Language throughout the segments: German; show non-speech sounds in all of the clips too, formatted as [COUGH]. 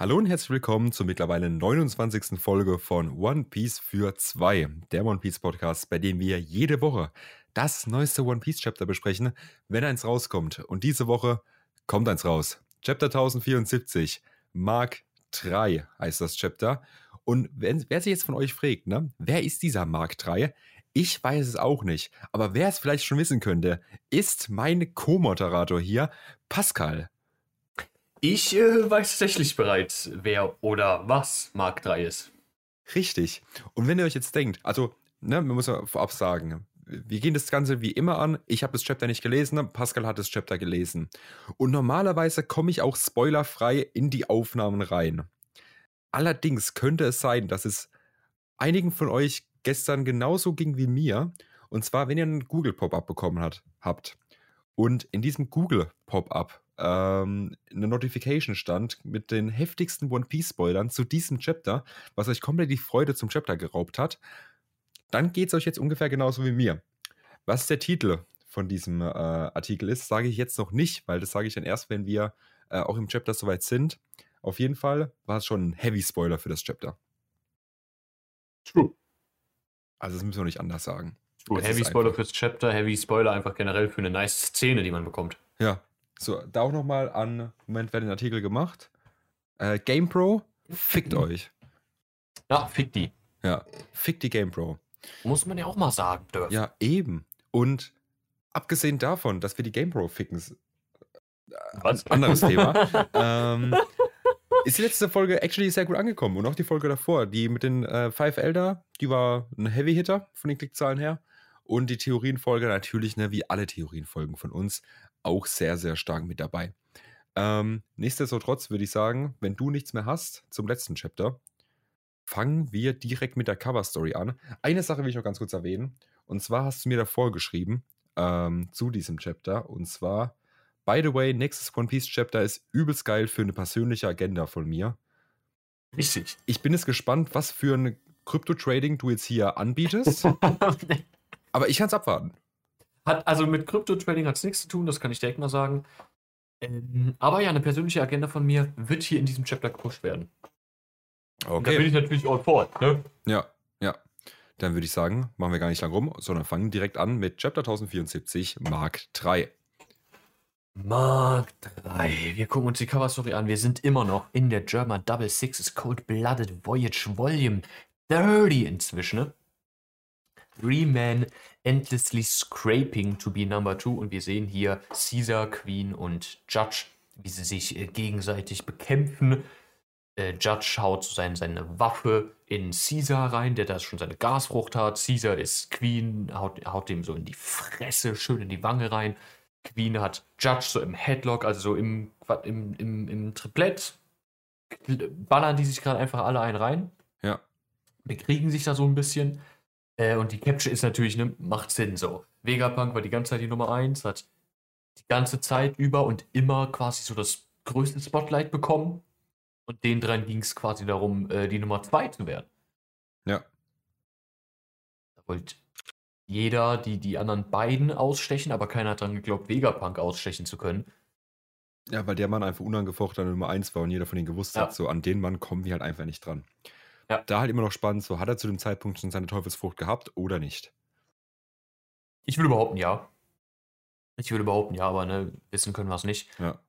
Hallo und herzlich willkommen zur mittlerweile 29. Folge von One Piece für zwei, der One Piece Podcast, bei dem wir jede Woche das neueste One Piece Chapter besprechen, wenn eins rauskommt. Und diese Woche kommt eins raus. Chapter 1074, Mark 3 heißt das Chapter. Und wenn, wer sich jetzt von euch fragt, ne, wer ist dieser Mark 3? Ich weiß es auch nicht, aber wer es vielleicht schon wissen könnte, ist mein Co-Moderator hier, Pascal. Ich äh, weiß tatsächlich bereits, wer oder was Mark 3 ist. Richtig. Und wenn ihr euch jetzt denkt, also, ne, man muss ja vorab sagen, wir gehen das Ganze wie immer an. Ich habe das Chapter nicht gelesen, Pascal hat das Chapter gelesen. Und normalerweise komme ich auch spoilerfrei in die Aufnahmen rein. Allerdings könnte es sein, dass es einigen von euch gestern genauso ging wie mir. Und zwar, wenn ihr einen Google-Pop-up bekommen hat, habt. Und in diesem Google-Pop-up ähm, eine Notification stand mit den heftigsten One Piece-Spoilern zu diesem Chapter, was euch komplett die Freude zum Chapter geraubt hat, dann geht es euch jetzt ungefähr genauso wie mir. Was der Titel von diesem äh, Artikel ist, sage ich jetzt noch nicht, weil das sage ich dann erst, wenn wir äh, auch im Chapter soweit sind. Auf jeden Fall war es schon ein Heavy Spoiler für das Chapter. True. Also das müssen wir nicht anders sagen. True. Heavy Spoiler fürs Chapter, Heavy Spoiler einfach generell für eine nice Szene, die man bekommt. Ja, so, da auch nochmal an, Moment, wer den Artikel gemacht? Äh, GamePro, fickt euch. Ja, fick die. Ja, fick die GamePro. Muss man ja auch mal sagen dürfen. Ja, eben. Und abgesehen davon, dass wir die GamePro ficken, äh, Was? anderes Thema, [LAUGHS] ähm, ist die letzte Folge actually sehr gut angekommen. Und auch die Folge davor, die mit den äh, Five Elder, die war ein Heavy-Hitter von den Klickzahlen her. Und die Theorienfolge natürlich, ne, wie alle Theorienfolgen von uns, auch sehr, sehr stark mit dabei. Ähm, nichtsdestotrotz würde ich sagen, wenn du nichts mehr hast zum letzten Chapter, fangen wir direkt mit der Cover-Story an. Eine Sache will ich noch ganz kurz erwähnen. Und zwar hast du mir davor geschrieben ähm, zu diesem Chapter. Und zwar, by the way, nächstes One Piece Chapter ist übelst geil für eine persönliche Agenda von mir. Richtig. Ich bin jetzt gespannt, was für ein Krypto-Trading du jetzt hier anbietest. [LAUGHS] Aber ich kann es abwarten. Hat, also mit Krypto-Trading hat es nichts zu tun, das kann ich direkt mal sagen. Ähm, aber ja, eine persönliche Agenda von mir wird hier in diesem Chapter gepusht werden. Okay. Und da bin ich natürlich all for ne? Ja, ja. Dann würde ich sagen, machen wir gar nicht lang rum, sondern fangen direkt an mit Chapter 1074, Mark 3. Mark 3. Wir gucken uns die Cover-Story an. Wir sind immer noch in der German Double Sixes Cold-Blooded Voyage Volume 30 inzwischen. Ne? Three Men Endlessly Scraping to be Number Two. Und wir sehen hier Caesar, Queen und Judge, wie sie sich äh, gegenseitig bekämpfen. Äh, Judge haut so seine, seine Waffe in Caesar rein, der da schon seine Gasfrucht hat. Caesar ist Queen, haut, haut ihm so in die Fresse, schön in die Wange rein. Queen hat Judge so im Headlock, also so im, im, im, im Triplett. Ballern die sich gerade einfach alle einen rein. Ja. Bekriegen sich da so ein bisschen. Äh, und die Capture ist natürlich, ne, macht Sinn so. Vegapunk war die ganze Zeit die Nummer 1, hat die ganze Zeit über und immer quasi so das größte Spotlight bekommen. Und den dreien ging es quasi darum, äh, die Nummer 2 zu werden. Ja. Da wollte jeder die, die anderen beiden ausstechen, aber keiner hat daran geglaubt, Vegapunk ausstechen zu können. Ja, weil der Mann einfach unangefochten Nummer 1 war und jeder von denen gewusst ja. hat, so an den Mann kommen wir halt einfach nicht dran. Ja. Da halt immer noch spannend, so hat er zu dem Zeitpunkt schon seine Teufelsfrucht gehabt oder nicht? Ich würde behaupten, ja. Ich würde behaupten, ja, aber ne, wissen können wir es nicht. Ja.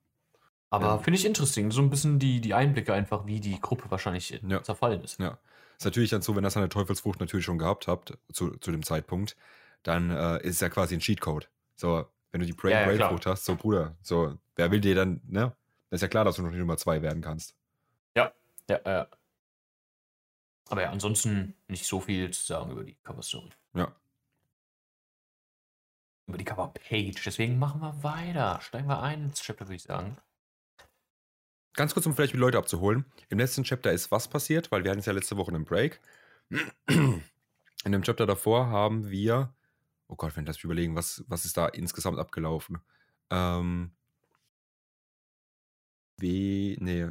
Aber ja. finde ich interessant, so ein bisschen die, die Einblicke einfach, wie die Gruppe wahrscheinlich ja. zerfallen ist. Ja. Ist natürlich dann so, wenn er seine Teufelsfrucht natürlich schon gehabt habt, zu, zu dem Zeitpunkt, dann äh, ist es ja quasi ein Cheatcode. So, wenn du die Brain ja, ja, Frucht hast, so Bruder, so, wer will dir dann, ne? Ist ja klar, dass du noch die Nummer zwei werden kannst. Ja, ja, ja. Aber ja, ansonsten nicht so viel zu sagen über die Cover-Story. Ja. Über die Cover-Page. Deswegen machen wir weiter. Steigen wir ein ins Chapter, würde ich sagen. Ganz kurz, um vielleicht die Leute abzuholen. Im letzten Chapter ist was passiert, weil wir hatten es ja letzte Woche einen Break. [CLEARS THROAT] In dem Chapter davor haben wir, oh Gott, wenn das überlegen, was, was ist da insgesamt abgelaufen? Ähm, wie, nee,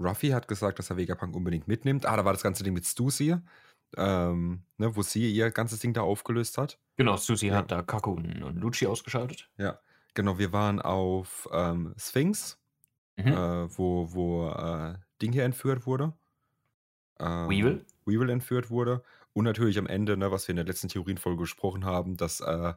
Ruffy hat gesagt, dass er Vegapunk unbedingt mitnimmt. Ah, da war das ganze Ding mit Stussy, ähm, ne, wo sie ihr ganzes Ding da aufgelöst hat. Genau, Stussy ja. hat da Kaku und Lucci ausgeschaltet. Ja, genau. Wir waren auf ähm, Sphinx Mhm. äh, wo, wo äh, Ding hier entführt wurde. Ähm, Weevil? Weevil entführt wurde. Und natürlich am Ende, ne, was wir in der letzten Theorienfolge gesprochen haben, dass, äh,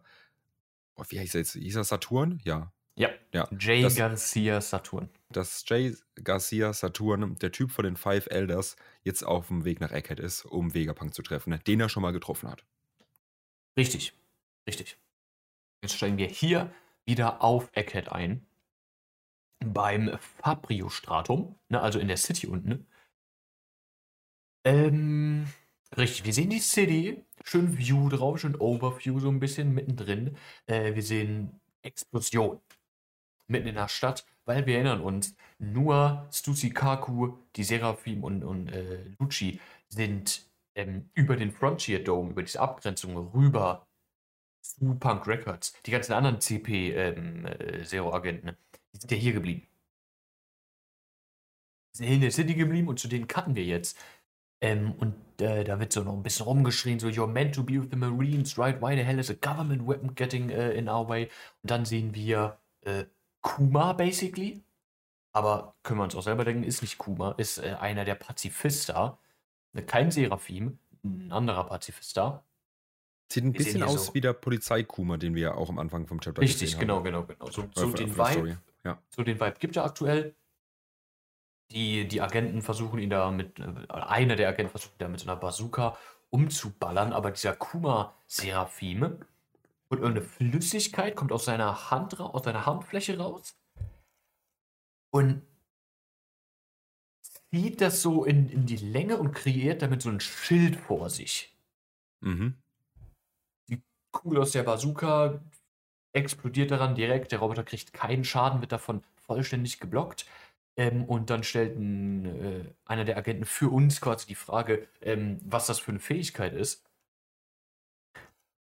wie heißt er jetzt? Hieß er Saturn? Ja. Ja. Ja, Jay das- Garcia Saturn. Dass Jay Garcia Saturn, der Typ von den Five Elders, jetzt auf dem Weg nach Egghead ist, um Vegapunk zu treffen, ne, den er schon mal getroffen hat. Richtig. Richtig. Jetzt steigen wir hier wieder auf Egghead ein. Beim Fabrio Stratum, ne, also in der City unten. Ähm, richtig, wir sehen die City, schön View drauf, schön Overview so ein bisschen mittendrin. Äh, wir sehen Explosion mitten in der Stadt, weil wir erinnern uns, nur Stussy Kaku, die Seraphim und, und äh, Lucci sind ähm, über den Frontier Dome, über diese Abgrenzung rüber zu Punk Records. Die ganzen anderen CP-Zero-Agenten, die sind ja hier geblieben. Die sind in der City geblieben und zu denen cutten wir jetzt. Ähm, und äh, da wird so noch ein bisschen rumgeschrien, so, you're meant to be with the Marines, right? Why the hell is a government weapon getting äh, in our way? Und dann sehen wir äh, Kuma, basically. Aber können wir uns auch selber denken, ist nicht Kuma, ist äh, einer der Pazifista. Ne, Kein Seraphim, ein anderer Pazifista. Sieht ein bisschen aus so- wie der Polizeikuma, den wir auch am Anfang vom Chapter Richtig, gesehen genau, haben. genau, genau. So, Äh, so den Vibe. Ja. so den Vibe gibt er aktuell. Die, die Agenten versuchen ihn da mit, äh, einer der Agenten versucht ihn da mit so einer Bazooka umzuballern, aber dieser Kuma-Seraphim und irgendeine Flüssigkeit kommt aus seiner Hand aus seiner Handfläche raus und zieht das so in, in die Länge und kreiert damit so ein Schild vor sich. Mhm. Kugel aus der Bazooka explodiert daran direkt. Der Roboter kriegt keinen Schaden, wird davon vollständig geblockt. Ähm, und dann stellt ein, äh, einer der Agenten für uns quasi die Frage, ähm, was das für eine Fähigkeit ist.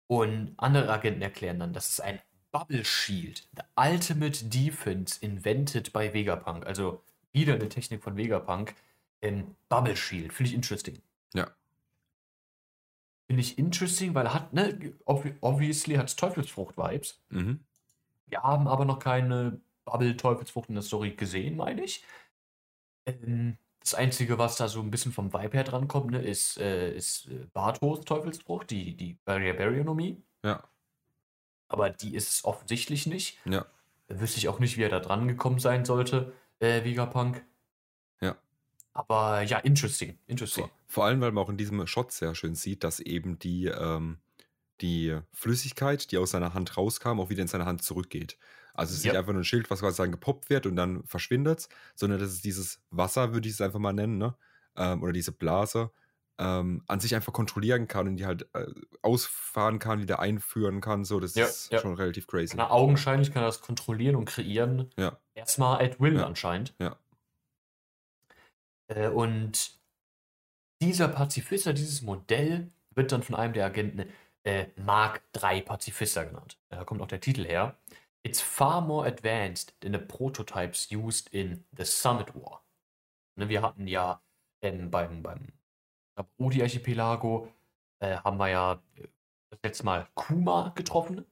Und andere Agenten erklären dann, das ist ein Bubble Shield, the ultimate defense invented by Vegapunk. Also wieder eine Technik von Vegapunk. Ähm, Bubble Shield, finde ich interesting. Ja. Finde ich interesting, weil er hat, ne, obvi- obviously hat es Teufelsfrucht-Vibes. Mhm. Wir haben aber noch keine Bubble-Teufelsfrucht in der Story gesehen, meine ich. Ähm, das Einzige, was da so ein bisschen vom Vibe her drankommt, ne, ist, äh, ist äh, Bartos Teufelsfrucht, die, die Barrier Barrionomie. Ja. Aber die ist es offensichtlich nicht. Ja. Da wüsste ich auch nicht, wie er da dran gekommen sein sollte, äh, Vegapunk. Ja. Aber ja, interesting. Interesting. Vor, vor allem, weil man auch in diesem Shot sehr schön sieht, dass eben die, ähm, die Flüssigkeit, die aus seiner Hand rauskam, auch wieder in seine Hand zurückgeht. Also es ist Ja. nicht einfach nur ein Schild, was quasi sagen gepoppt wird und dann verschwindet, sondern das ist dieses Wasser, würde ich es einfach mal nennen, ne? Ähm, oder diese Blase, ähm, an sich einfach kontrollieren kann und die halt äh, ausfahren kann, wieder einführen kann. So, das Ja, ist ja. schon relativ crazy. Na, augenscheinlich kann er das kontrollieren und kreieren. Ja. Erstmal at will anscheinend. Ja. Äh, und dieser Pazifista, dieses Modell, wird dann von einem der Agenten äh, Mark III Pazifista genannt. Da kommt auch der Titel her. It's far more advanced than the prototypes used in the Summit War. Ne, wir hatten ja ähm, beim, beim Odi-Archipelago äh, haben wir ja äh, das letzte Mal Kuma getroffen.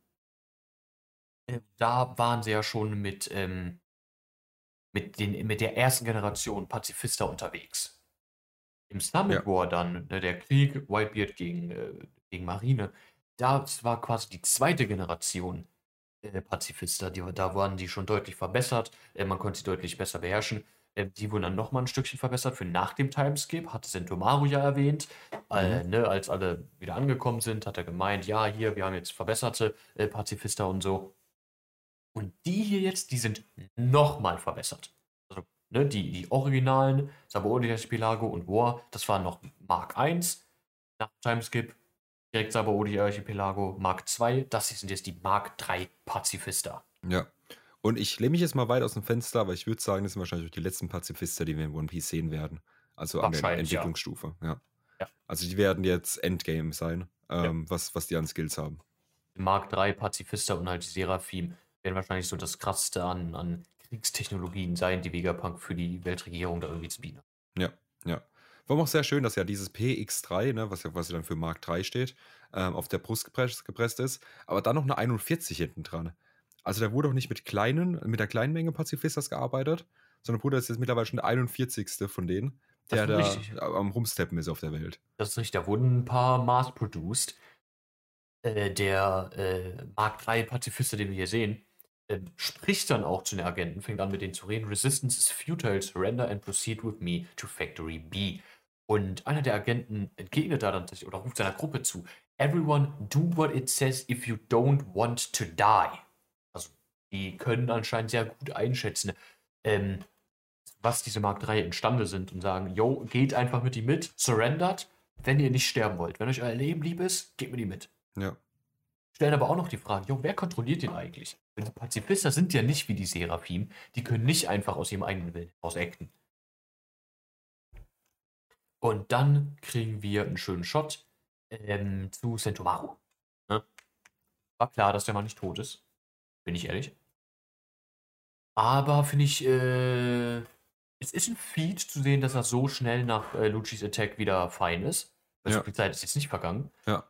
Äh, da waren sie ja schon mit, ähm, mit, den, mit der ersten Generation Pazifista unterwegs. Im Summit Ja. War dann, ne, der Krieg, Whitebeard gegen, äh, gegen Marine, das war quasi die zweite Generation äh, Pazifista. Die, da waren die schon deutlich verbessert, äh, man konnte sie deutlich besser beherrschen. Äh, die wurden dann nochmal ein Stückchen verbessert für nach dem Timeskip, hat Sentomaru ja erwähnt. Äh, ne, als alle wieder angekommen sind, hat er gemeint, ja, hier, wir haben jetzt verbesserte äh, Pazifista und so. Und die hier jetzt, die sind nochmal verbessert. Also, ne, die, die originalen, Sabaody Archipelago und War, das waren noch Mark I. Nach dem Timeskip, direkt Sabaody Archipelago Mark II. Das sind jetzt die Mark III Pazifista. Ja. Und ich lehne mich jetzt mal weit aus dem Fenster, aber ich würde sagen, das sind wahrscheinlich auch die letzten Pazifister, die wir in One Piece sehen werden. Also an der Wahrscheinlich, ja. Entwicklungsstufe, ja. Ja. Also die werden jetzt Endgame sein, ähm, was, was die an Skills haben. Mark III Pazifista und halt die Seraphim werden wahrscheinlich so das krasseste an, an Kriegstechnologien sein, die Vegapunk für die Weltregierung da irgendwie zu bieten. Ja, ja. War auch sehr schön, dass ja dieses PX3, ne, was ja quasi dann für Mark 3 steht, ähm, auf der Brust gepresst, gepresst ist, aber dann noch eine 41 hinten dran. Also da wurde auch nicht mit kleinen, mit der kleinen Menge Pazifistas gearbeitet, sondern Bruder ist jetzt mittlerweile schon der 41. von denen, der da richtig. am Rumsteppen ist auf der Welt. Das ist richtig, da wurden ein paar mass-produced. Äh, der äh, Mark III Pazifist, den wir hier sehen, äh, spricht dann auch zu den Agenten, fängt an mit denen zu reden. Resistance is futile, surrender and proceed with me to Factory B. Und einer der Agenten entgegnet da dann oder ruft seiner Gruppe zu: Everyone do what it says if you don't want to die. Also, die können anscheinend sehr gut einschätzen, ähm, was diese Mark III imstande sind und sagen: Yo, geht einfach mit die mit, surrendert, wenn ihr nicht sterben wollt. Wenn euch euer Leben lieb ist, geht mit die mit. Ja. Stellen aber auch noch die Frage: Jo, wer kontrolliert den eigentlich? Denn die Pazifister sind ja nicht wie die Seraphim, die können nicht einfach aus ihrem eigenen Willen aus acten. Und dann kriegen wir einen schönen Shot ähm, zu Sentomaru. Ne? War klar, dass der Mann nicht tot ist. Bin ich ehrlich. Aber finde ich, äh, es ist ein Feed zu sehen, dass er so schnell nach äh, Lucis Attack wieder fein ist. Also Ja. die Zeit ist jetzt nicht vergangen. Ja.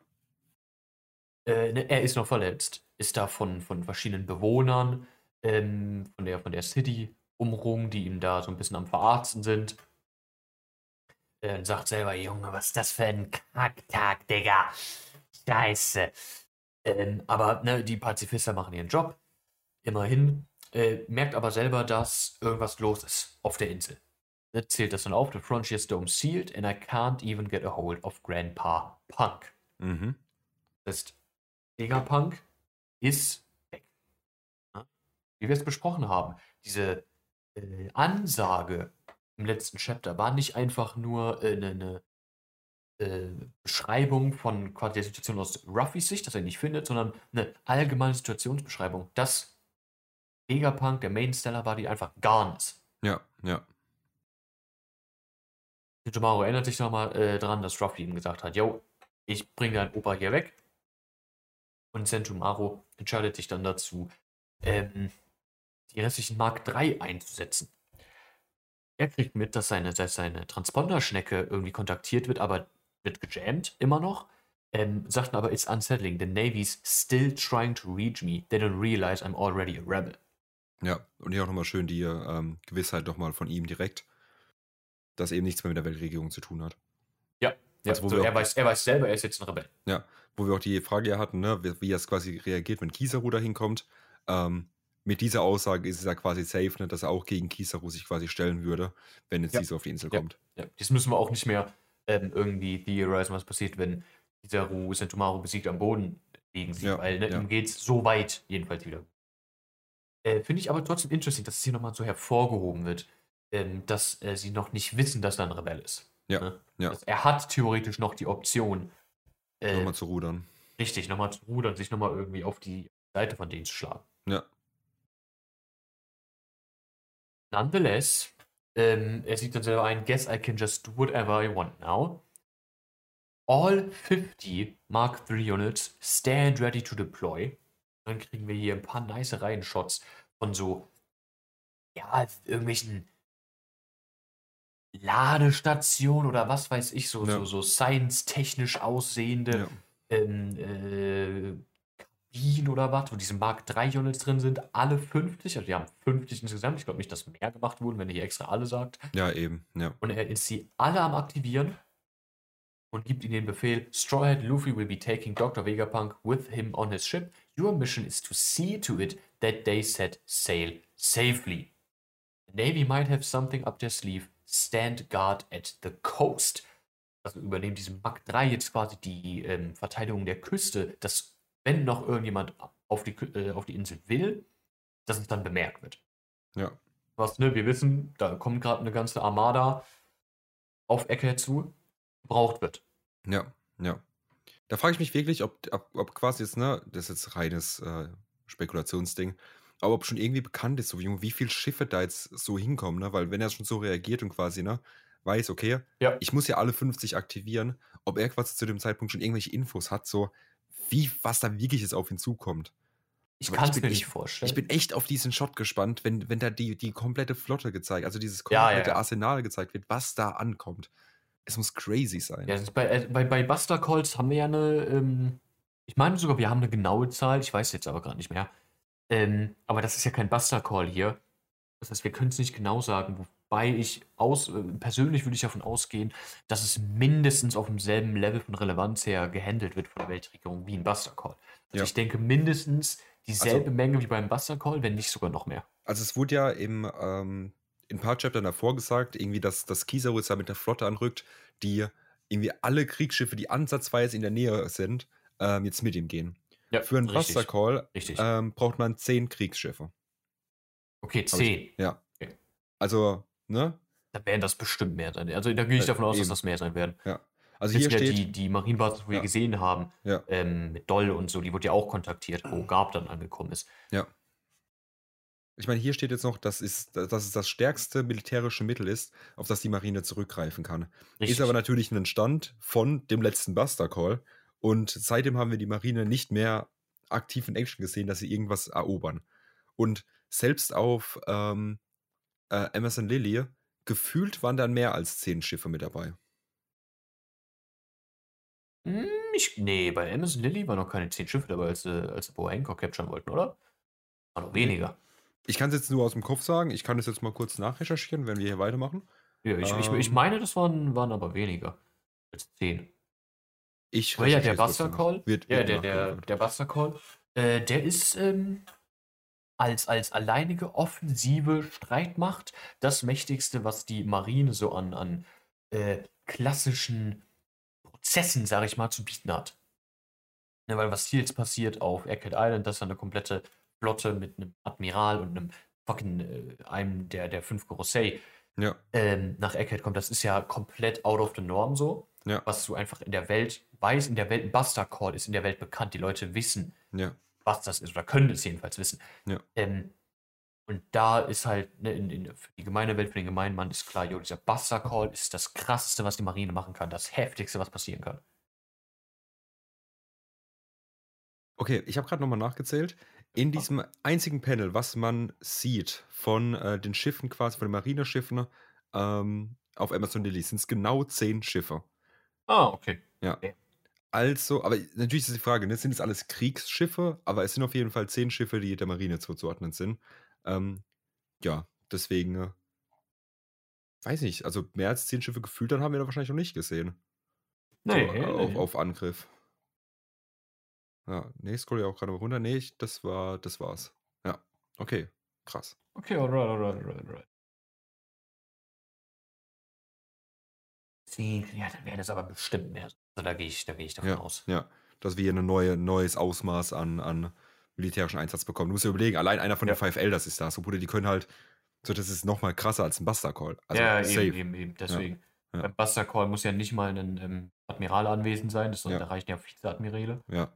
Äh, ne, er ist noch verletzt. Ist da von, von verschiedenen Bewohnern ähm, von, der, von der City umrungen, die ihm da so ein bisschen am Verarzten sind. Äh, und sagt selber, Junge, was ist das für ein Kacktag, Digga? Scheiße. Ähm, aber ne, die Pazifister machen ihren Job. Immerhin. Äh, merkt aber selber, dass irgendwas los ist auf der Insel. Ne, zählt das dann auf. The Frontier's Dome sealed and I can't even get a hold of Grandpa Punk. Mhm. Das heißt, Vegapunk ist weg. Wie wir es besprochen haben, diese äh, Ansage im letzten Chapter war nicht einfach nur äh, eine, eine äh, Beschreibung von quasi der Situation aus Ruffys Sicht, dass er ihn nicht findet, sondern eine allgemeine Situationsbeschreibung, dass Vegapunk der Mainsteller war, die einfach gone ist. Ja, ja. Tomorrow erinnert sich nochmal äh, dran, dass Ruffy ihm gesagt hat, yo, ich bringe deinen Opa hier weg. Und Sentomaru entscheidet sich dann dazu, ähm, die restlichen Mark III einzusetzen. Er kriegt mit, dass seine, dass seine Transponderschnecke irgendwie kontaktiert wird, aber wird gejammt, immer noch. Ähm, sagt aber, it's unsettling. The Navy's still trying to reach me. They don't realize I'm already a rebel. Ja, und hier auch nochmal schön die ähm, Gewissheit nochmal von ihm direkt, dass eben nichts mehr mit der Weltregierung zu tun hat. Ja, Also, wo so, er, weiß, er weiß selber, er ist jetzt ein Rebell. Wo wir auch die Frage ja hatten, ne, wie, wie er es quasi reagiert, wenn Kizaru da hinkommt. Ähm, mit dieser Aussage ist es ja quasi safe, ne, dass er auch gegen Kizaru sich quasi stellen würde, wenn jetzt Ja. dieser auf die Insel Ja. kommt. Ja, das müssen wir auch nicht mehr ähm, irgendwie theorisieren, was passiert, wenn Kizaru Sentomaru besiegt am Boden liegen sieht, Ja, weil ne, ihm geht es so weit jedenfalls wieder. Äh, Finde ich aber trotzdem interesting, dass es hier nochmal so hervorgehoben wird, ähm, dass äh, sie noch nicht wissen, dass er ein Rebell ist. Ja, Ne? ja. Er hat theoretisch noch die Option, äh, Nochmal zu rudern. richtig, nochmal zu rudern, sich nochmal irgendwie auf die Seite von denen zu schlagen. Ja. Nonetheless, ähm, er sieht dann selber ein, guess I can just do whatever I want now. All 50 Mark III Units stand ready to deploy. Dann kriegen wir hier ein paar nice Reihen-Shots von so, ja, irgendwelchen Ladestationen oder was weiß ich, so, Ja. so, so science-technisch aussehende Ja. ähm, äh, Kabinen oder was, wo diese Mark III Units drin sind, alle 50, also die haben 50 insgesamt, ich glaube nicht, dass mehr gemacht wurden, wenn er hier extra alle sagt. ja, eben. Ja. Und er ist sie alle am Aktivieren und gibt ihnen den Befehl: Strawhead Luffy will be taking Dr. Vegapunk with him on his ship. Your mission is to see to it that they set sail safely. The Navy might have something up their sleeve. Stand guard at the coast. Also übernehmen diese Mark III jetzt quasi die ähm, Verteidigung der Küste, dass wenn noch irgendjemand auf die, äh, auf die Insel will, dass es dann bemerkt wird. Ja. Was, ne, wir wissen, da kommt gerade eine ganze Armada auf Ecke zu, gebraucht wird. Ja, ja. Da frage ich mich wirklich, ob, ob, ob quasi jetzt, ne, das ist jetzt reines äh, Spekulationsding, aber ob schon irgendwie bekannt ist, so wie, wie viele Schiffe da jetzt so hinkommen, ne? Weil wenn er schon so reagiert und quasi, ne, weiß, okay, Ja. ich muss ja alle 50 aktivieren, ob er quasi zu dem Zeitpunkt schon irgendwelche Infos hat, so wie, was da wirklich jetzt auf ihn zukommt. Ich kann es mir nicht vorstellen. Ich bin echt auf diesen Shot gespannt, wenn, wenn da die, die komplette Flotte gezeigt, also dieses Ja, ja, komplette ja. Arsenal gezeigt wird, was da ankommt. Es muss crazy sein. ja, bei, äh, bei, bei Buster Calls haben wir ja eine, ähm, ich meine sogar, wir haben eine genaue Zahl, ich weiß jetzt aber gerade nicht mehr. Ähm, aber das ist ja kein Buster Call hier, Das heißt, wir können es nicht genau sagen, wobei ich aus, äh, persönlich würde ich davon ausgehen, dass es mindestens auf demselben Level von Relevanz her gehandelt wird von der Weltregierung wie ein Buster Call. Also Ja. ich denke mindestens dieselbe Also- Menge wie beim Buster Call, wenn nicht sogar noch mehr. Also es wurde ja im, ähm, in ein paar Chaptern davor gesagt, irgendwie, dass, dass Kizaru jetzt da mit der Flotte anrückt, die irgendwie alle Kriegsschiffe, die ansatzweise in der Nähe sind, ähm, jetzt mit ihm gehen. Ja, Für einen richtig, Buster Call ähm, braucht man zehn Kriegsschiffe. okay, hab ich- 10. Ja. Okay. Also, ne? Da werden das bestimmt mehr sein. Also da gehe ich Äh, davon aus, dass eben. das mehr sein werden. Also Jetzt hier steht, die, die Marinebasis, die wir Ja. gesehen haben, Ja. ähm, mit Doll und so, die wurde ja auch kontaktiert, wo Garb dann angekommen ist. ich meine, hier steht jetzt noch, dass es, dass es das stärkste militärische Mittel ist, auf das die Marine zurückgreifen kann. Richtig. Ist aber natürlich ein Stand von dem letzten Buster Call. Und seitdem haben wir die Marine nicht mehr aktiv in Action gesehen, dass sie irgendwas erobern. Und selbst auf ähm, äh, Emerson Lily, gefühlt waren dann mehr als zehn Schiffe mit dabei. Hm, ich, nee, bei Amazon Lily waren noch keine 10 Schiffe dabei, als, äh, als sie Boa Hancock capturen wollten, oder? War noch weniger. Ich kann es jetzt nur aus dem Kopf sagen. Ich kann es jetzt mal kurz nachrecherchieren, wenn wir hier weitermachen. Ja, ich, ich, ich Ähm. meine, das waren, waren aber weniger als 10. Ich Weil ja, der Buster Call. Wird, ja, wird der, der, der Buster Call, äh, der ist ähm, als, als alleinige offensive Streitmacht das mächtigste, was die Marine so an, an äh, klassischen Prozessen, sage ich mal, zu bieten hat. Ne, weil was hier jetzt passiert auf Eckhead Island, dass da eine komplette Flotte mit einem Admiral und einem fucking äh, einem der, der fünf Gorosei Ja, ähm, nach Eckhead kommt, das ist ja komplett out of the norm so. ja, Was du einfach in der Welt weißt, in der Welt, ein Buster Call ist in der Welt bekannt. Die Leute wissen, ja, was das ist oder können es jedenfalls wissen. Ja. Ähm, und da ist halt, ne, in, in, für die gemeine Welt, für den gemeinen Mann ist klar, jo, dieser Buster Call ist das krasseste, was die Marine machen kann, das heftigste, was passieren kann. Okay, ich habe gerade nochmal nachgezählt. In diesem einzigen Panel, was man sieht von äh, den Schiffen quasi, von den Marineschiffen ähm, auf Amazon Lily, sind es genau zehn Schiffe. Ah, okay. Also, aber natürlich ist die Frage, ne, sind es alles Kriegsschiffe, aber es sind auf jeden Fall zehn Schiffe, die der Marine zuzuordnen sind. Ähm, ja, deswegen, äh, weiß nicht, also mehr als zehn Schiffe gefühlt, dann haben wir da wahrscheinlich noch nicht gesehen. Nee, so, nee, äh, auf, nee. auf Angriff. Ja, nee, scroll ja auch gerade mal runter. Nee, ich, das war, das war's. Ja, okay, krass. Okay, alright, alright, alright, alright. Zehn, ja, dann wäre das aber bestimmt mehr. Also da gehe ich, da gehe ich davon Ja, aus. ja, dass wir hier ein neue, neues Ausmaß an, an militärischen Einsatz bekommen. Du musst dir überlegen, allein einer von Ja. den 5 Elders ist da. So, Bruder, die können halt, so, das ist nochmal krasser als ein Buster Call. Also, ja, safe. eben, eben, eben, deswegen. ja. Beim Buster Call muss ja nicht mal ein ähm, Admiral anwesend sein, das, Ja. da reichen ja Vizeadmirale. Ja.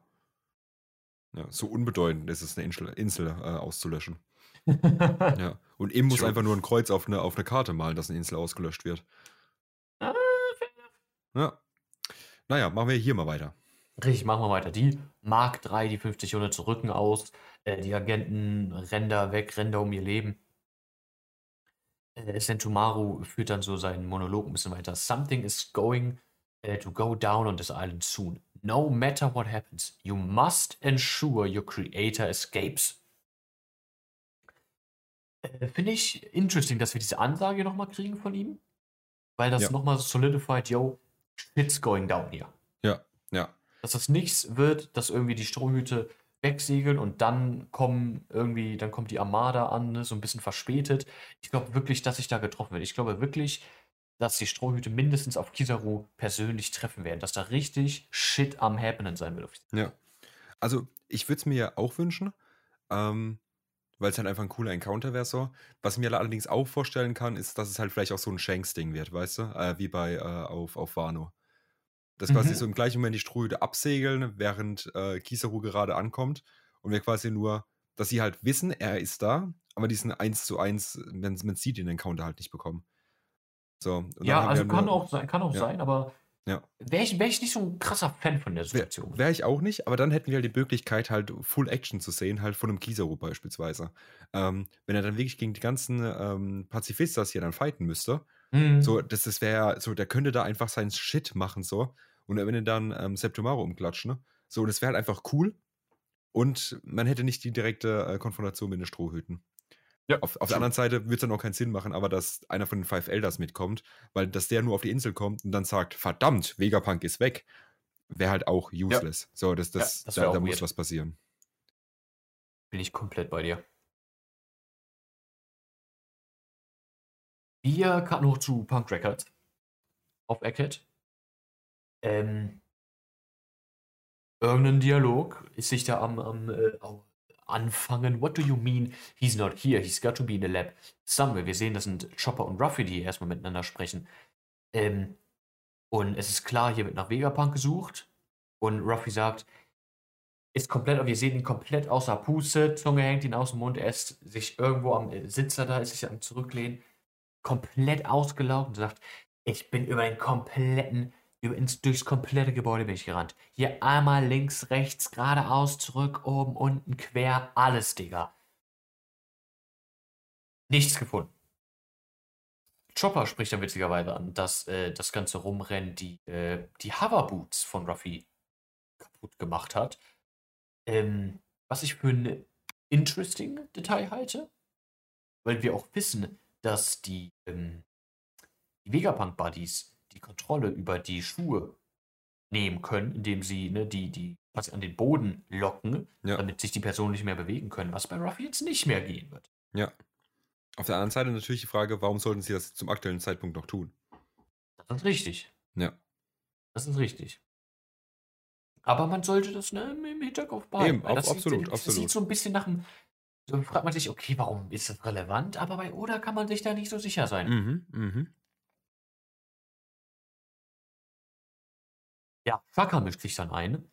Ja, so unbedeutend ist es, eine Insel, Insel äh, auszulöschen. [LAUGHS] Ja. Und ihm muss einfach nur ein Kreuz auf eine, auf eine Karte malen, dass eine Insel ausgelöscht wird. Ah, Ja. Naja, machen wir hier mal weiter. Richtig, machen wir weiter. Die Mark 3, die 50 Units rücken aus. Äh, die Agenten rennen da weg, rennen da um ihr Leben. Äh, Sentomaru führt dann so seinen Monolog ein bisschen weiter. Something is going äh, to go down on this island soon. No matter what happens, you must ensure your creator escapes. Äh, Finde ich interesting, dass wir diese Ansage nochmal kriegen von ihm. Weil das Ja. nochmal solidified, yo, shit's going down here Ja, ja. dass das nichts wird, dass irgendwie die Strohhüte wegsegeln und dann kommen irgendwie, dann kommt die Armada an, ne, so ein bisschen verspätet. Ich glaube wirklich, dass sich da getroffen wird. Ich glaube wirklich, dass die Strohhüte mindestens auf Kizaru persönlich treffen werden, dass da richtig Shit am Happening sein wird. Ja. Also, ich würde es mir ja auch wünschen, ähm, weil es halt einfach ein cooler Encounter wäre so. Was ich mir allerdings auch vorstellen kann, ist, dass es halt vielleicht auch so ein Shanks-Ding wird, weißt du? Äh, wie bei äh, auf, auf Wano. Dass quasi Mhm. so im gleichen Moment die Strohhüte absegeln, während äh, Kizaru gerade ankommt und wir quasi nur, dass sie halt wissen, er ist da, aber diesen 1 zu 1, man, man sieht den Encounter halt nicht bekommen. So, Ja, also kann nur- auch sein, kann auch Ja. sein, aber Ja. wäre ich, wär ich nicht so ein krasser Fan von der Wäre Situation. wär ich auch nicht, aber dann hätten wir halt die Möglichkeit, halt Full Action zu sehen, halt von einem Kizaru beispielsweise. Ähm, wenn er dann wirklich gegen die ganzen ähm, Pazifistas hier dann fighten müsste, Mhm. so, das, das wäre, so, der könnte da einfach seinen Shit machen, so, und er würde dann ähm, Septimaro umklatschen, ne? So, das wäre halt einfach cool und man hätte nicht die direkte äh, Konfrontation mit den Strohhüten. Ja, auf, auf der anderen Seite wird es dann auch keinen Sinn machen, aber dass einer von den Five Elders mitkommt, weil dass der nur auf die Insel kommt und dann sagt, verdammt, Vegapunk ist weg, wäre halt auch useless. Ja. So, das, das, ja, das da, da muss was passieren. Bin ich komplett bei dir. Wir kamen noch zu Punk Records auf Eckhead. Ähm, irgendein Dialog ist sich da am, am äh, anfangen. What do you mean? He's not here. He's got to be in the lab somewhere. Wir sehen, das sind Chopper und Ruffy, die erstmal miteinander sprechen. Ähm, und es ist klar, hier wird nach Vegapunk gesucht. Und Ruffy sagt, ist komplett, wir sehen ihn komplett außer Puste, Zunge hängt ihn aus dem Mund, er ist sich irgendwo am äh, Sitzer da, ist sich am Zurücklehnen, komplett ausgelaugt und sagt, ich bin über den kompletten ins, durchs komplette Gebäude bin ich gerannt. Hier einmal links, rechts, geradeaus, zurück, oben, unten, quer, alles, Digga. Nichts gefunden. Chopper spricht dann witzigerweise an, dass äh, das ganze Rumrennen die, äh, die Hoverboots von Ruffy kaputt gemacht hat. Ähm, was ich für ein interesting Detail halte, weil wir auch wissen, dass die, ähm, die Vegapunk-Buddies die Kontrolle über die Schuhe nehmen können, indem sie ne, die, die quasi an den Boden locken, ja. damit sich die Personen nicht mehr bewegen können, was bei Ruffy jetzt nicht mehr gehen wird. Ja. Auf der anderen Seite natürlich die Frage, warum sollten sie das zum aktuellen Zeitpunkt noch tun? Das ist richtig. Ja. Das ist richtig. Aber man sollte das ne, im Hinterkopf behalten. Eben, das absolut, sieht, absolut. Das sieht so ein bisschen nach einem. So fragt man sich, okay, warum ist das relevant? Aber bei Oda kann man sich da nicht so sicher sein. Mhm, mhm. Ja, Shaka mischt sich dann ein.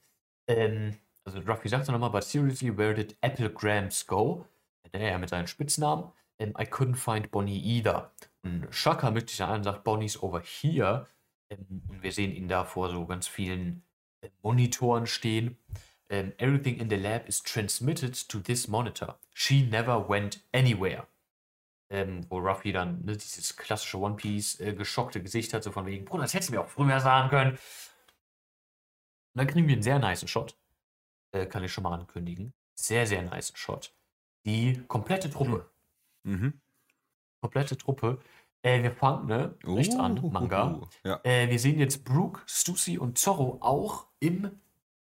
Ähm, also Ruffy sagt dann nochmal, but seriously, where did Applegrams go? Der ja mit seinen Spitznamen. Um, ähm, I couldn't find Bonnie either. Und Shaka mischt sich dann ein und sagt, Bonnie's over here. Ähm, und wir sehen ihn da vor so ganz vielen äh, Monitoren stehen. Um, ähm, everything in the lab is transmitted to this monitor. She never went anywhere. Ähm, wo Ruffy dann ne, dieses klassische One Piece äh, geschockte Gesicht hat, so von wegen, Bruder, das hättest du mir auch früher sagen können. Und dann kriegen wir einen sehr nice Shot. Äh, kann ich schon mal ankündigen. Sehr, sehr nice Shot. Die komplette Truppe. Mhm. Komplette Truppe. Äh, wir fangen, ne? Uh, rechts an, Manga. Uh, uh, ja. äh, wir sehen jetzt Brooke, Stussy und Zorro auch im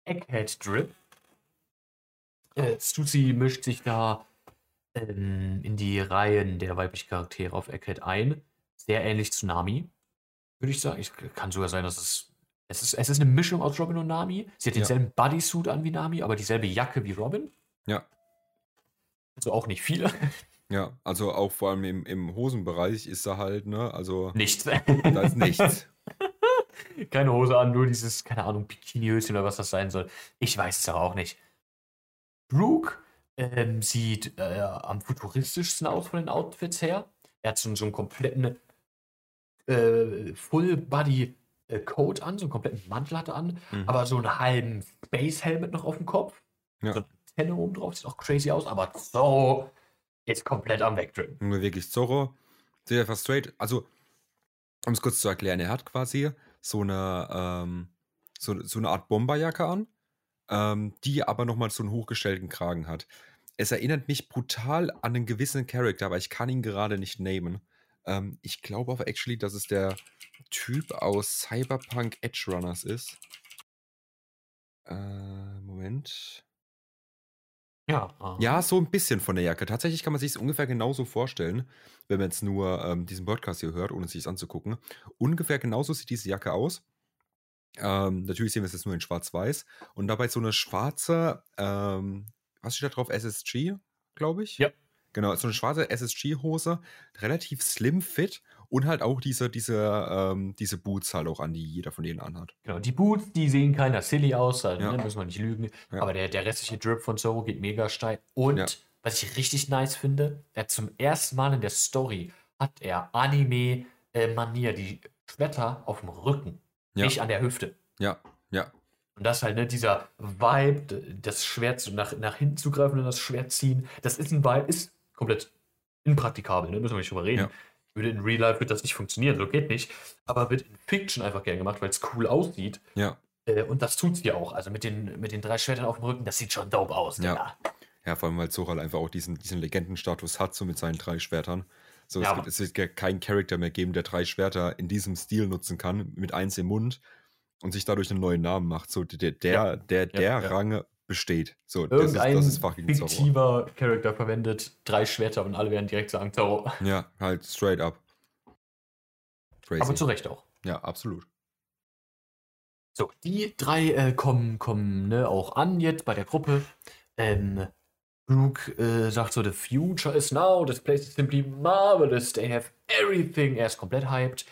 Egghead-Drip. Äh, Stussy mischt sich da ähm, in die Reihen der weiblichen Charaktere auf Egghead ein. Sehr ähnlich zu Nami, würde ich sagen. Ich, kann sogar sein, dass es es ist, es ist eine Mischung aus Robin und Nami. Sie hat denselben ja. Bodysuit an wie Nami, aber dieselbe Jacke wie Robin. Ja. Also auch nicht viele. [LAUGHS] Ja, also auch vor allem im, im Hosenbereich ist da halt, ne, also. Nichts. [LAUGHS] Da ist nichts. [LAUGHS] Keine Hose an, nur dieses, keine Ahnung, Bikinihöschen oder was das sein soll. Ich weiß es aber auch nicht. Brooke ähm, sieht äh, am futuristischsten aus von den Outfits her. Er hat so, so einen kompletten äh, Full-Body Coat an, so einen kompletten Mantel hatte an, mhm. aber so einen halben Space Helmet noch auf dem Kopf. Ja. So eine Antenne oben drauf, sieht auch crazy aus, aber so ist komplett am Wegdrücken. Nur wirklich Zorro, sehr einfach straight. Also, um es kurz zu erklären, er hat quasi so eine, ähm, so, so eine Art Bomberjacke an, ähm, die aber nochmal so einen hochgestellten Kragen hat. Es erinnert mich brutal an einen gewissen Charakter, aber ich kann ihn gerade nicht namen. Ähm, ich glaube aber actually, dass es der Typ aus Cyberpunk Edge Runners ist. Äh, Moment. Ja. Aha. Ja, so ein bisschen von der Jacke. Tatsächlich kann man sich es ungefähr genauso vorstellen, wenn man jetzt nur ähm, diesen Podcast hier hört, ohne sich es anzugucken. Ungefähr genauso sieht diese Jacke aus. Ähm, natürlich sehen wir es jetzt nur in Schwarz-Weiß. Und dabei so eine schwarze, ähm, was steht da drauf? SSG, glaube ich. Ja. Genau, so eine schwarze SSG-Hose, relativ slim fit und halt auch diese, diese, ähm, diese Boots halt auch an, die jeder von denen anhat. Genau, die Boots, die sehen keiner silly aus, also, ja. ne, muss man nicht lügen. Ja. Aber der, der restliche Drip von Zoro geht mega steil. Und ja. was ich richtig nice finde, er zum ersten Mal in der Story hat er Anime-Manier, die Schwerter auf dem Rücken, nicht an der Hüfte. Ja, ja. Und das halt, ne, dieser Vibe, das Schwert so nach, nach hinten zu greifen und das Schwert ziehen, das ist ein Vibe, ist komplett impraktikabel, ne? müssen wir nicht drüber reden. Ja. Würde in Real Life wird das nicht funktionieren, so geht nicht. Aber wird in Fiction einfach gern gemacht, weil es cool aussieht. Ja. Äh, und das tut sie auch. Also mit den, mit den drei Schwertern auf dem Rücken, das sieht schon dope aus. Ja. Ja, vor allem, weil Zoro halt einfach auch diesen, diesen Legendenstatus hat, so mit seinen drei Schwertern. So, Ja, es, gibt, es wird ja keinen Charakter mehr geben, der drei Schwerter in diesem Stil nutzen kann, mit eins im Mund und sich dadurch einen neuen Namen macht. So, der, der, Ja, der, der ja. Rang besteht. So, das ist, Irgendein das ist fucking Zoro. fiktiver Charakter verwendet drei Schwerter und alle werden direkt sagen Zorro. Ja, halt straight up. Crazy. Aber zu Recht auch. ja, absolut. So, die drei äh, kommen, kommen ne, auch an jetzt bei der Gruppe. Ähm, Brooke äh, sagt so, the future is now, this place is simply marvelous, they have everything. Er ist komplett hyped.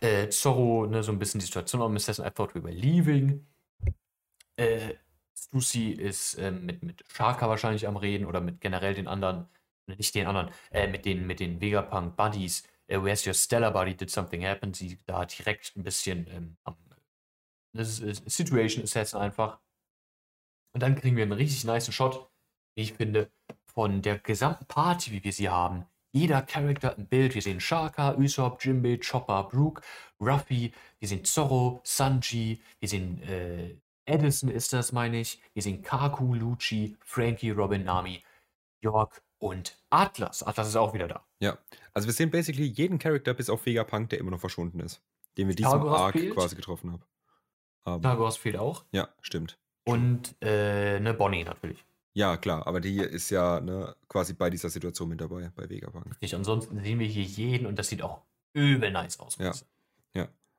Äh, Zorro, ne, so ein bisschen die Situation am Assassin, I thought we were leaving. Äh, Stussy ist äh, mit, mit Shaka wahrscheinlich am Reden oder mit generell den anderen, ne, nicht den anderen, äh, mit den, mit den Vegapunk Buddies. Äh, where's your Stellar Buddy? Did something happen? Sie da direkt ein bisschen ähm, am das ist Situation Assassin einfach. Und dann kriegen wir einen richtig nice Shot, wie ich finde, von der gesamten Party, wie wir sie haben. Jeder Charakter im Bild. Wir sehen Shaka, Usopp, Jimbei, Chopper, Brook, Ruffy. Wir sehen Zorro, Sanji. Wir sehen äh, Edison ist das, meine ich. Wir sehen Kaku, Lucci, Frankie, Robin, Nami, York und Atlas. Atlas ist auch wieder da. Ja. Also wir sehen basically jeden Charakter bis auf Vegapunk, der immer noch verschwunden ist. Den wir diesem Arc fehlt. quasi getroffen haben. haben. Targos fehlt auch. Ja, stimmt. Und äh, ne Bonnie natürlich. Ja, klar, aber die ist ja ne, quasi bei dieser Situation mit dabei, bei Vegapunk. Richtig, ansonsten sehen wir hier jeden und das sieht auch übel nice aus. muss Ja.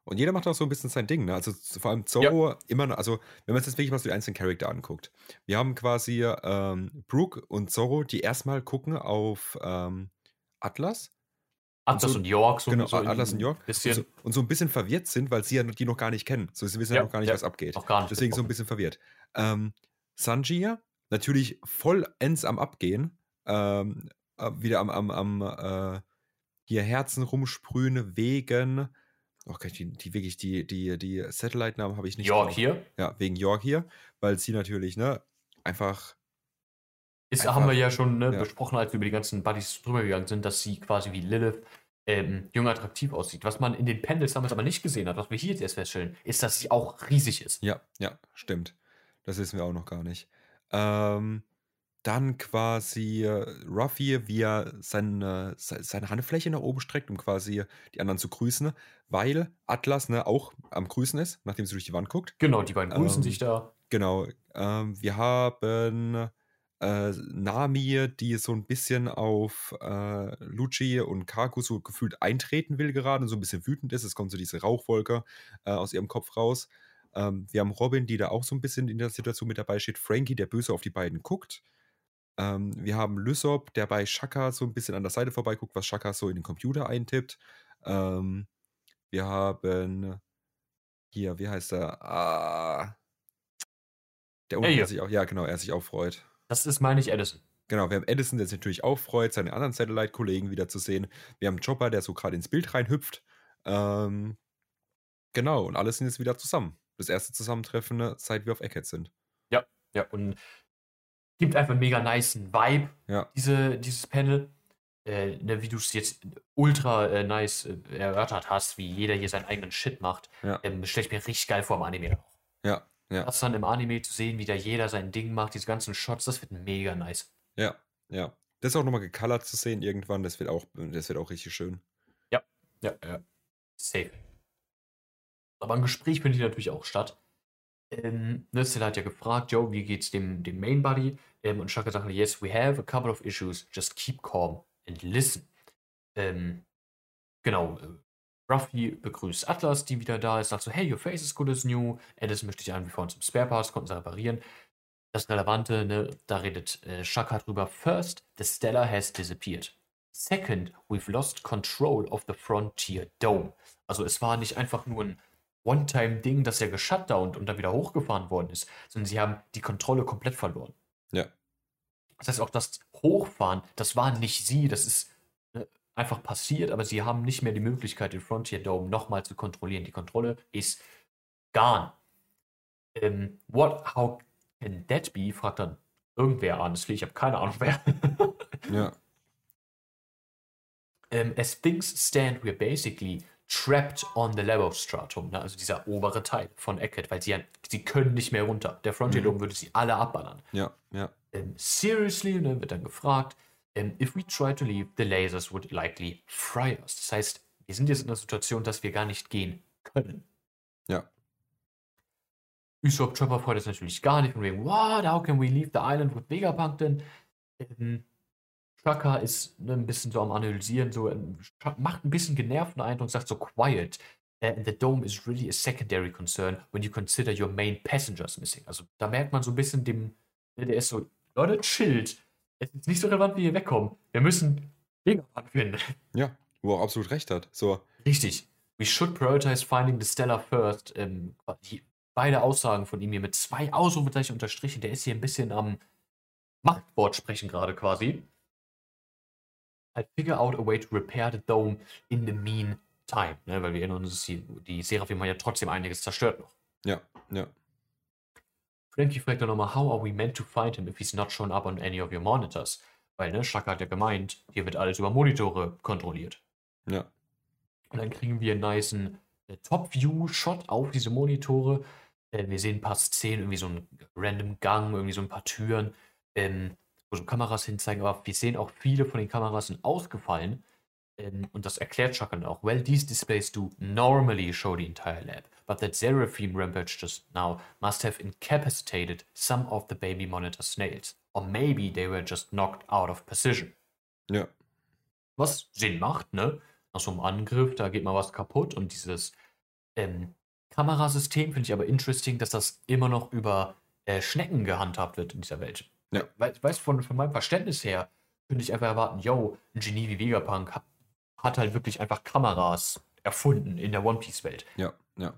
Und jeder macht auch so ein bisschen sein Ding, ne? Also vor allem Zorro immer noch, also wenn man sich jetzt wirklich mal so die einzelnen Charakter anguckt. Wir haben quasi ähm, Brooke und Zorro, die erstmal gucken auf ähm, Atlas. Atlas so- und York, so genau, so Atlas und York. Bisschen. Und so, und so ein bisschen verwirrt sind, weil sie ja die noch gar nicht kennen. So, sie wissen ja, Ja, noch gar nicht, ja. was abgeht. Noch gar nicht. Deswegen so ein bisschen verwirrt. Ähm, Sanji natürlich vollends am Abgehen. Ähm, äh, wieder am, am, am äh, hier Herzen rumsprühen wegen. Okay, die, die wirklich, die, die, die Satellite-Namen habe ich nicht. York drauf. hier. Ja, wegen York hier, weil sie natürlich, ne, einfach. Ist, Einfach- haben wir ja schon ne, ja. besprochen, als wir über die ganzen Buddies drüber gegangen sind, dass sie quasi wie Lilith ähm, jung attraktiv aussieht. Was man in den Panels damals aber nicht gesehen hat, was wir hier jetzt erst feststellen, ist, dass sie auch riesig ist. Ja, ja, stimmt. Das wissen wir auch noch gar nicht. Ähm, dann quasi äh, Ruffy, wie er seine, se- seine Handfläche nach oben streckt, um quasi die anderen zu grüßen, weil Atlas ne, auch am Grüßen ist, nachdem sie durch die Wand guckt. Genau, die beiden grüßen Ähm, sich da. Genau. Ähm, wir haben äh, Nami, die so ein bisschen auf äh, Lucci und Kaku so gefühlt eintreten will gerade und so ein bisschen wütend ist. Es kommt so diese Rauchwolke äh, aus ihrem Kopf raus. Ähm, wir haben Robin, die da auch so ein bisschen in der Situation mit dabei steht. Frankie, der böse auf die beiden guckt. Ähm, wir haben Lysop, der bei Shaka so ein bisschen an der Seite vorbeiguckt, was Shaka so in den Computer eintippt. Ähm, wir haben hier, wie heißt er? Ah, der unten der sich auch, ja genau, er sich auch freut. Das ist, meine ich, Edison. Genau, wir haben Edison, der sich natürlich auch freut, seine anderen Satellite-Kollegen wiederzusehen. Wir haben Chopper, der so gerade ins Bild reinhüpft. Ähm, genau, und alle sind jetzt wieder zusammen. Das erste Zusammentreffen, ne, seit wir auf Eckhead sind. Ja, und gibt einfach einen mega nice Vibe, Ja, diese, dieses Panel. Äh, ne, wie du es jetzt ultra äh, nice äh, erörtert hast, wie jeder hier seinen eigenen Shit macht, Ja. ähm, stelle ich mir richtig geil vor im Anime auch. ja, ja, Das dann im Anime zu sehen, wie da jeder sein Ding macht, diese ganzen Shots, das wird mega nice. ja, ja. Das auch nochmal gecolored zu sehen irgendwann, das wird auch, das wird auch richtig schön. Ja, ja. Safe. Aber ein Gespräch findet hier natürlich auch statt. Ähm, ne, hat ja gefragt, Joe, wie geht's dem, dem Main Buddy? Ähm, und Shaka sagt, yes, we have a couple of issues, just keep calm and listen. Ähm, genau, äh, Ruffy begrüßt Atlas, die wieder da ist, sagt so, hey, your face is good as new. Edison möchte dich an wie vor uns im Spare Parts, konnten sie reparieren. Das Relevante, ne, da redet äh, Shaka drüber. First, the Stella has disappeared. Second, we've lost control of the Frontier Dome. Also es war nicht einfach nur ein One-Time-Ding, das ja geshutdownt und dann wieder hochgefahren worden ist, sondern sie haben die Kontrolle komplett verloren. Ja. Das heißt, auch das Hochfahren, das war nicht sie, das ist ne, einfach passiert, aber sie haben nicht mehr die Möglichkeit, den Frontier Dome nochmal zu kontrollieren. Die Kontrolle ist gone. Ähm, what, how can that be? fragt dann irgendwer honestly, ich habe keine Ahnung wer. Ja, [LAUGHS] ähm, as things stand, we're basically trapped on the level stratum, ne? also dieser obere Teil von Eckert, weil sie ja, sie können nicht mehr runter. Der Frontier Mhm. Würde sie alle abballern. ja, ja, ähm, seriously, ne, wird dann gefragt, ähm, if we try to leave, the lasers would likely fry us. Das heißt, wir sind jetzt in der Situation, dass wir gar nicht gehen können. Ja. Usopp Chopper freut es natürlich gar nicht. Von wegen, what, how can we leave the island with Vegapunk denn? Ähm, Shaka ist ne, ein bisschen so am Analysieren, so ähm, macht ein bisschen genervten Eindruck, sagt so quiet. Uh, the dome is really a secondary concern when you consider your main passengers missing. Also da merkt man so ein bisschen dem, ne, der ist so, Leute, chillt. Es ist nicht so relevant, wie ihr wegkommen. Wir müssen Vegapunk finden. [LAUGHS] Ja, wo er absolut recht hat. So. Richtig. We should prioritize finding the Stellar first. Ähm, die, beide Aussagen von ihm hier mit zwei Ausrufezeichen unterstrichen. Der ist hier ein bisschen am Machtwort sprechen gerade quasi. I figure out a way to repair the dome in the meantime. Ne, weil wir erinnern uns, die, die Seraphim haben ja trotzdem einiges zerstört noch. Ja, ja. Frankie fragt dann nochmal, how are we meant to find him if he's not shown up on any of your monitors? Weil, ne, Shaka hat ja gemeint, hier wird alles über Monitore kontrolliert. Ja. Und dann kriegen wir einen niceen äh, Top-View-Shot auf diese Monitore. Äh, wir sehen ein paar Szenen, irgendwie so einen random Gang, irgendwie so ein paar Türen, ähm, so Kameras hinzeigen. Aber wir sehen auch viele von den Kameras sind ausgefallen. Ähm, und das erklärt Chuck dann auch. Well, these displays do normally show the entire lab. But that Seraphim rampage just now must have incapacitated some of the baby monitor snails. Or maybe they were just knocked out of position. Ja. Was Sinn macht, ne? Nach so einem Angriff, da geht mal was kaputt und dieses ähm, Kamerasystem finde ich aber interesting, dass das immer noch über äh, Schnecken gehandhabt wird in dieser Welt. Ja. Weil, weißt von, von meinem Verständnis her, könnte ich einfach erwarten, yo, ein Genie wie Vegapunk hat, hat halt wirklich einfach Kameras erfunden in der One Piece-Welt. Ja, ja.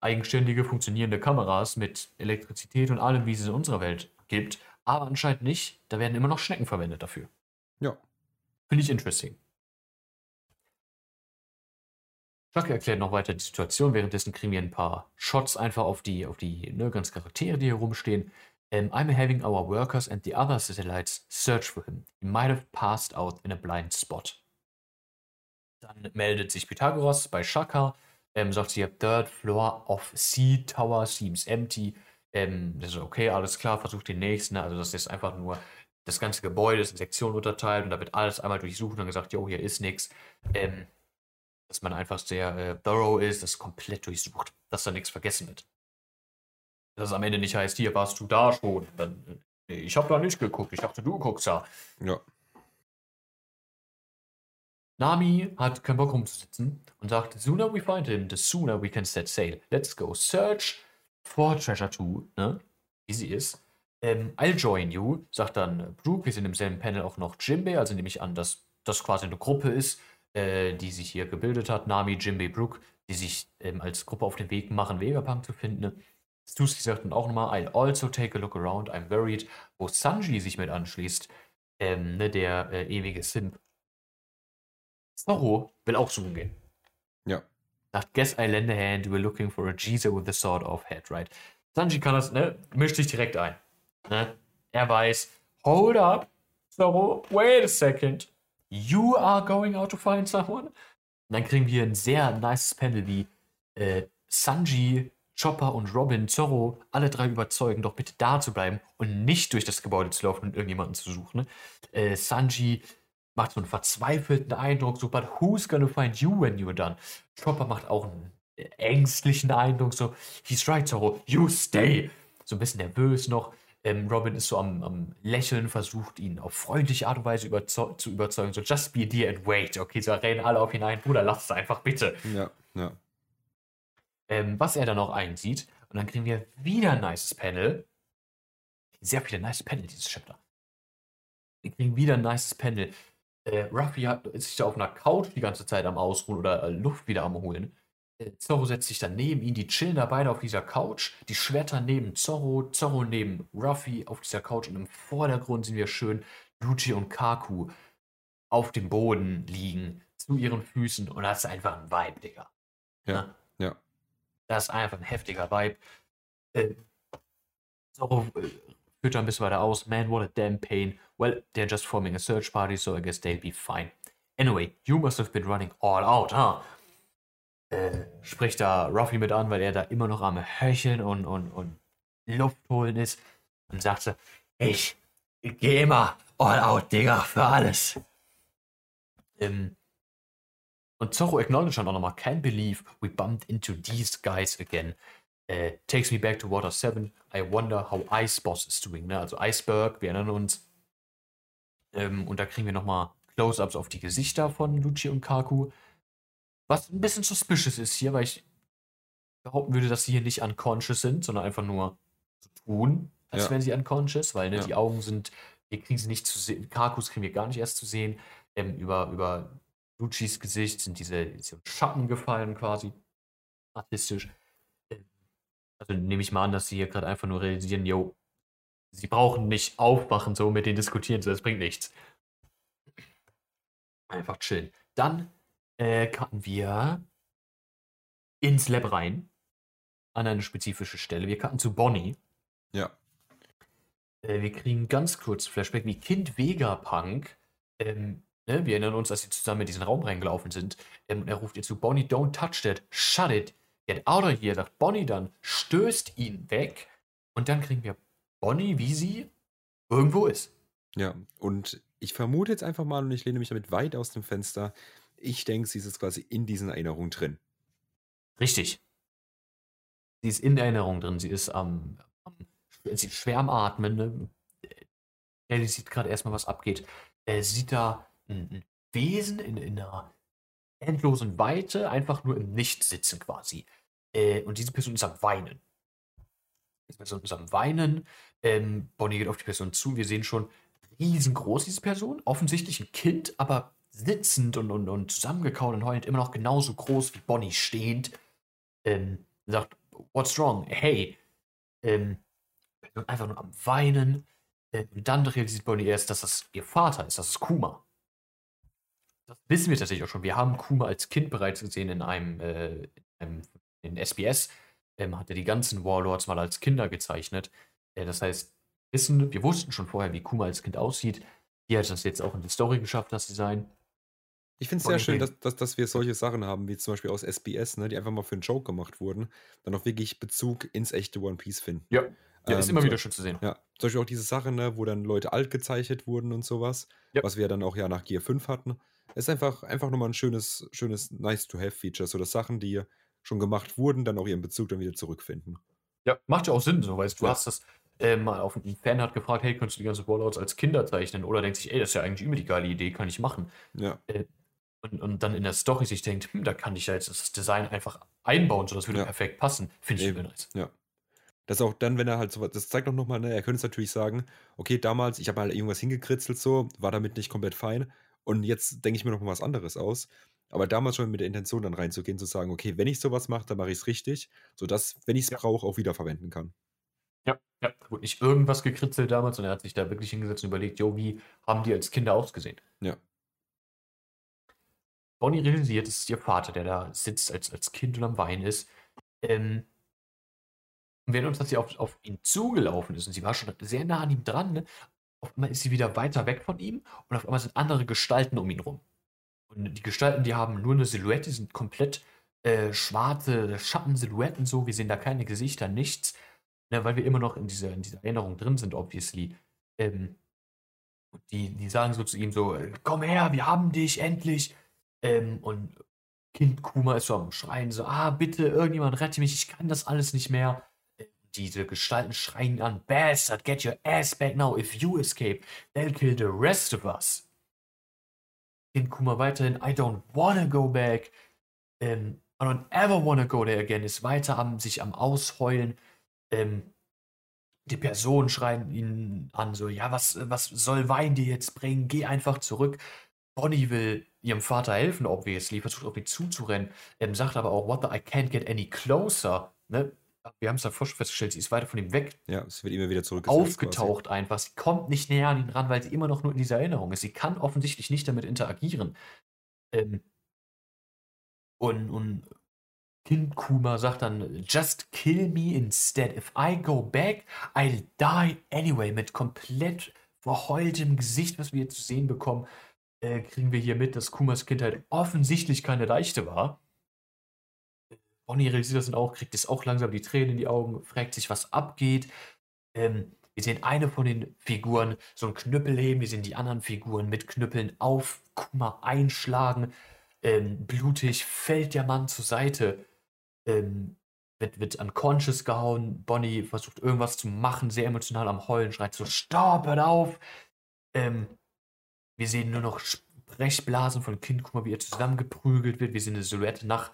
Eigenständige, funktionierende Kameras mit Elektrizität und allem, wie es in unserer Welt gibt. Aber anscheinend nicht. Da werden immer noch Schnecken verwendet dafür. Ja. Finde ich interesting. Chuck erklärt noch weiter die Situation. Währenddessen kriegen wir ein paar Shots einfach auf die, auf die ne, ganzen Charaktere, die hier rumstehen. Um, I'm having our workers and the other satellites search for him. He might have passed out in a blind spot. Dann meldet sich Pythagoras bei Shaka, ähm, sagt sie, third floor of C Tower seems empty. Ähm, das ist okay, alles klar, versucht den nächsten. Also das ist einfach nur, das ganze Gebäude ist in Sektionen unterteilt und da wird alles einmal durchsucht und gesagt, jo, hier ist nichts. Ähm, dass man einfach sehr äh, thorough ist, das komplett durchsucht, dass da nichts vergessen wird. Dass es am Ende nicht heißt, hier warst du da schon. Dann, äh, ich habe da nicht geguckt, ich dachte, du guckst da. Ja. Nami hat keinen Bock rumzusitzen und sagt, the sooner we find him, the sooner we can set sail. Let's go search for Treasure 2, ne? Wie sie ist. Ähm, I'll join you, sagt dann Brooke. Wir sind im selben Panel auch noch Jimbei, also nehme ich an, dass das quasi eine Gruppe ist, äh, die sich hier gebildet hat. Nami, Jimbei, Brooke, die sich ähm, als Gruppe auf den Weg machen, Vegapunk zu finden. Stussy sagt dann auch nochmal, I'll also take a look around, I'm worried, wo Sanji sich mit anschließt, ähm, ne, der äh, ewige Simp. Zorro will auch suchen gehen. Ja. Sagt, guess I lend a hand, we're looking for a Jesus with a sort of head, right? Sanji kann das, ne, mischt sich direkt ein. Ne? Er weiß, hold up, Zorro, wait a second. You are going out to find someone? Und dann kriegen wir ein sehr nice Panel, wie äh, Sanji, Chopper und Robin Zorro alle drei überzeugen, doch bitte da zu bleiben und nicht durch das Gebäude zu laufen und irgendjemanden zu suchen. Ne? Äh, Sanji macht so einen verzweifelten Eindruck, so, but who's gonna find you when you're done? Chopper macht auch einen ängstlichen Eindruck, so, he's right, Zorro, you stay. So ein bisschen nervös noch. Ähm, Robin ist so am, am, Lächeln, versucht ihn auf freundliche Art und Weise überzeug zu überzeugen, so, just be dear and wait. Okay, so rennen alle auf ihn ein, Bruder, lass es einfach, bitte. Ja, ja. Ähm, was er dann noch einsieht, und dann kriegen wir wieder ein nices Panel. Sehr viele nice Panel, dieses Chapter. Wir kriegen wieder ein nices Panel. Äh, Ruffy hat, ist sich da auf einer Couch die ganze Zeit am Ausruhen oder äh, Luft wieder am Holen. Äh, Zorro setzt sich dann neben ihn, die chillen da beide auf dieser Couch. Die Schwerter neben Zorro, Zorro neben Ruffy auf dieser Couch und im Vordergrund sehen wir schön Luchi und Kaku auf dem Boden liegen, zu ihren Füßen und das ist einfach ein Vibe, Digga. Ja, ja. Das ist einfach ein heftiger Vibe. Äh, Zorro äh, führt da ein bisschen weiter aus. Man, what a damn pain. Well, they're just forming a search party, so I guess they'll be fine. Anyway, you must have been running all out, huh? Äh, spricht da Ruffy mit an, weil er da immer noch am Höcheln und, und, und Luft holen ist. Und sagt so, ich geh mal all out, Digga, für alles. Ähm, und Zorro acknowledged dann auch nochmal, can't believe we bumped into these guys again. Uh, takes me back to Water 7. I wonder how Ice Boss is doing. Ne? Also Iceberg, wir erinnern uns. Ähm, und da kriegen wir nochmal Close-Ups auf die Gesichter von Lucci und Kaku. Was ein bisschen suspicious ist hier, weil ich behaupten würde, dass sie hier nicht unconscious sind, sondern einfach nur so tun, als Ja. wären sie unconscious, weil ne, Ja. die Augen sind, wir kriegen sie nicht zu sehen, Kakus kriegen wir gar nicht erst zu sehen. Ähm, über, über Luccis Gesicht sind diese, diese Schatten gefallen quasi. Artistisch. Ähm, Also nehme ich mal an, dass sie hier gerade einfach nur realisieren, yo, sie brauchen nicht aufwachen, so mit denen diskutieren, so das bringt nichts. Einfach chillen. Dann äh, cutten wir ins Lab rein. An eine spezifische Stelle. Wir cutten zu Bonnie. Ja. Äh, wir kriegen ganz kurz Flashback, wie Kind Vegapunk, ähm, ne, wir erinnern uns, als sie zusammen in diesen Raum reingelaufen sind, ähm, und er ruft ihr zu, Bonnie, don't touch that, shut it, get out of here, sagt Bonnie dann, stößt ihn weg, und dann kriegen wir Bonnie, wie sie irgendwo ist. Ja, und ich vermute jetzt einfach mal, und ich lehne mich damit weit aus dem Fenster, ich denke, sie ist jetzt quasi in diesen Erinnerungen drin. Richtig. Sie ist in Erinnerung drin, sie ist am, am sie ist schwer am Atmen, ne? Ellie sieht gerade erstmal, was abgeht. Er sieht da ein, Wesen in, in einer endlosen Weite, einfach nur im Nichts sitzen quasi. Äh, und diese Person ist am Weinen. Diese Person ist am Weinen. Ähm, Bonnie geht auf die Person zu. Wir sehen schon, riesengroß diese Person. Offensichtlich ein Kind, aber sitzend und, und, und zusammengekaut und heulend immer noch genauso groß wie Bonnie stehend. Ähm, sagt, what's wrong? Hey. Ähm, einfach nur am Weinen. Äh, Und dann realisiert Bonnie erst, dass das ihr Vater ist, das ist Kuma. Das wissen wir tatsächlich auch schon. Wir haben Kuma als Kind bereits gesehen in einem, äh, in, einem in SBS. Ähm, hat er die ganzen Warlords mal als Kinder gezeichnet. Äh, das heißt, wissen, wir wussten schon vorher, wie Kuma als Kind aussieht. Hier hat das jetzt auch in die Story geschafft, das Design. Ich finde es sehr schön, dass, dass, dass wir solche Sachen haben, wie zum Beispiel aus SBS, ne, die einfach mal für einen Joke gemacht wurden, dann auch wirklich Bezug ins echte One Piece finden. Ja, ja ist Ähm, immer so- wieder schön zu sehen. Ja, zum Beispiel auch diese Sache, ne, wo dann Leute alt gezeichnet wurden und sowas, Ja. was wir dann auch ja nach Gear 5 hatten. Ist einfach, einfach nochmal ein schönes, schönes Nice-to-Have-Feature, so dass Sachen, die schon gemacht wurden, dann auch ihren Bezug dann wieder zurückfinden. Ja, macht ja auch Sinn, so, weil du Ja. hast das äh, mal auf ein Fan hat gefragt, hey, kannst du die ganzen Warlords als Kinder zeichnen? Oder denkt sich, ey, das ist ja eigentlich immer die geile Idee, kann ich machen. Ja, Und, und dann in der Story sich denkt, hm, da kann ich ja jetzt das Design einfach einbauen, so das würde Ja. perfekt passen. Finde ich übel nice. ja. Das auch dann, wenn er halt so, das zeigt auch nochmal, ne, er könnte es natürlich sagen, okay, damals, ich habe halt irgendwas hingekritzelt so, war damit nicht komplett fein und jetzt denke ich mir noch mal was anderes aus. Aber damals schon mit der Intention dann reinzugehen, zu sagen, okay, wenn ich sowas mache, dann mache ich es richtig, sodass, wenn ich es Ja. brauche, auch wiederverwenden kann. Ja, ja. Da wurde nicht irgendwas gekritzelt damals, sondern er hat sich da wirklich hingesetzt und überlegt, jo, wie haben die als Kinder ausgesehen? Ja. Bonnie realisiert, es ist ihr Vater, der da sitzt als, als Kind und am Weinen ist. Ähm, und wir uns, dass sie auf, auf ihn zugelaufen ist und sie war schon sehr nah an ihm dran. Ne? Auf einmal ist sie wieder weiter weg von ihm und auf einmal sind andere Gestalten um ihn rum. Und die Gestalten, die haben nur eine Silhouette, die sind komplett äh, schwarze Schattensilhouetten so. Wir sehen da keine Gesichter, nichts. Ne, weil wir immer noch in dieser, in dieser Erinnerung drin sind, obviously. Ähm, die, die sagen so zu ihm so, äh, komm her, wir haben dich endlich. Ähm, und Kind Kuma ist so am Schreien, so, ah, bitte, irgendjemand rette mich, ich kann das alles nicht mehr. Diese Gestalten schreien an, Bastard, get your ass back now. If you escape, they'll kill the rest of us. Kind Kuma weiterhin, I don't wanna go back. Ähm, I don't ever wanna go there again. Ist weiter am, sich am Ausheulen. Ähm, die Personen schreien ihn an, so, ja, was, was soll Wein dir jetzt bringen? Geh einfach zurück. Bonnie will ihrem Vater helfen, obviously, versucht auf ihn zuzurennen, ähm, sagt aber auch, what the, I can't get any closer. Ne? Wir haben es davor schon festgestellt, sie ist weiter von ihm weg, Ja, es wird immer wieder zurück aufgetaucht einfach. Sie kommt nicht näher an ihn ran, weil sie immer noch nur in dieser Erinnerung ist. Sie kann offensichtlich nicht damit interagieren. Ähm, und, und Kind Kuma sagt dann, just kill me instead. If I go back, I'll die anyway. Mit komplett verheultem Gesicht, was wir hier zu sehen bekommen, äh, kriegen wir hier mit, dass Kumas Kindheit offensichtlich keine leichte war. Bonnie realisiert das dann auch, kriegt jetzt auch langsam die Tränen in die Augen, fragt sich, was abgeht. Ähm, Wir sehen eine von den Figuren so einen Knüppel heben, wir sehen die anderen Figuren mit Knüppeln auf Kuma einschlagen. Ähm, blutig fällt der Mann zur Seite, ähm, wird, wird unconscious gehauen. Bonnie versucht irgendwas zu machen, sehr emotional am Heulen, schreit so: Stopp, hört auf! Ähm, wir sehen nur noch Sprechblasen von Kind, guck mal, wie er zusammengeprügelt wird. Wir sehen eine Silhouette nach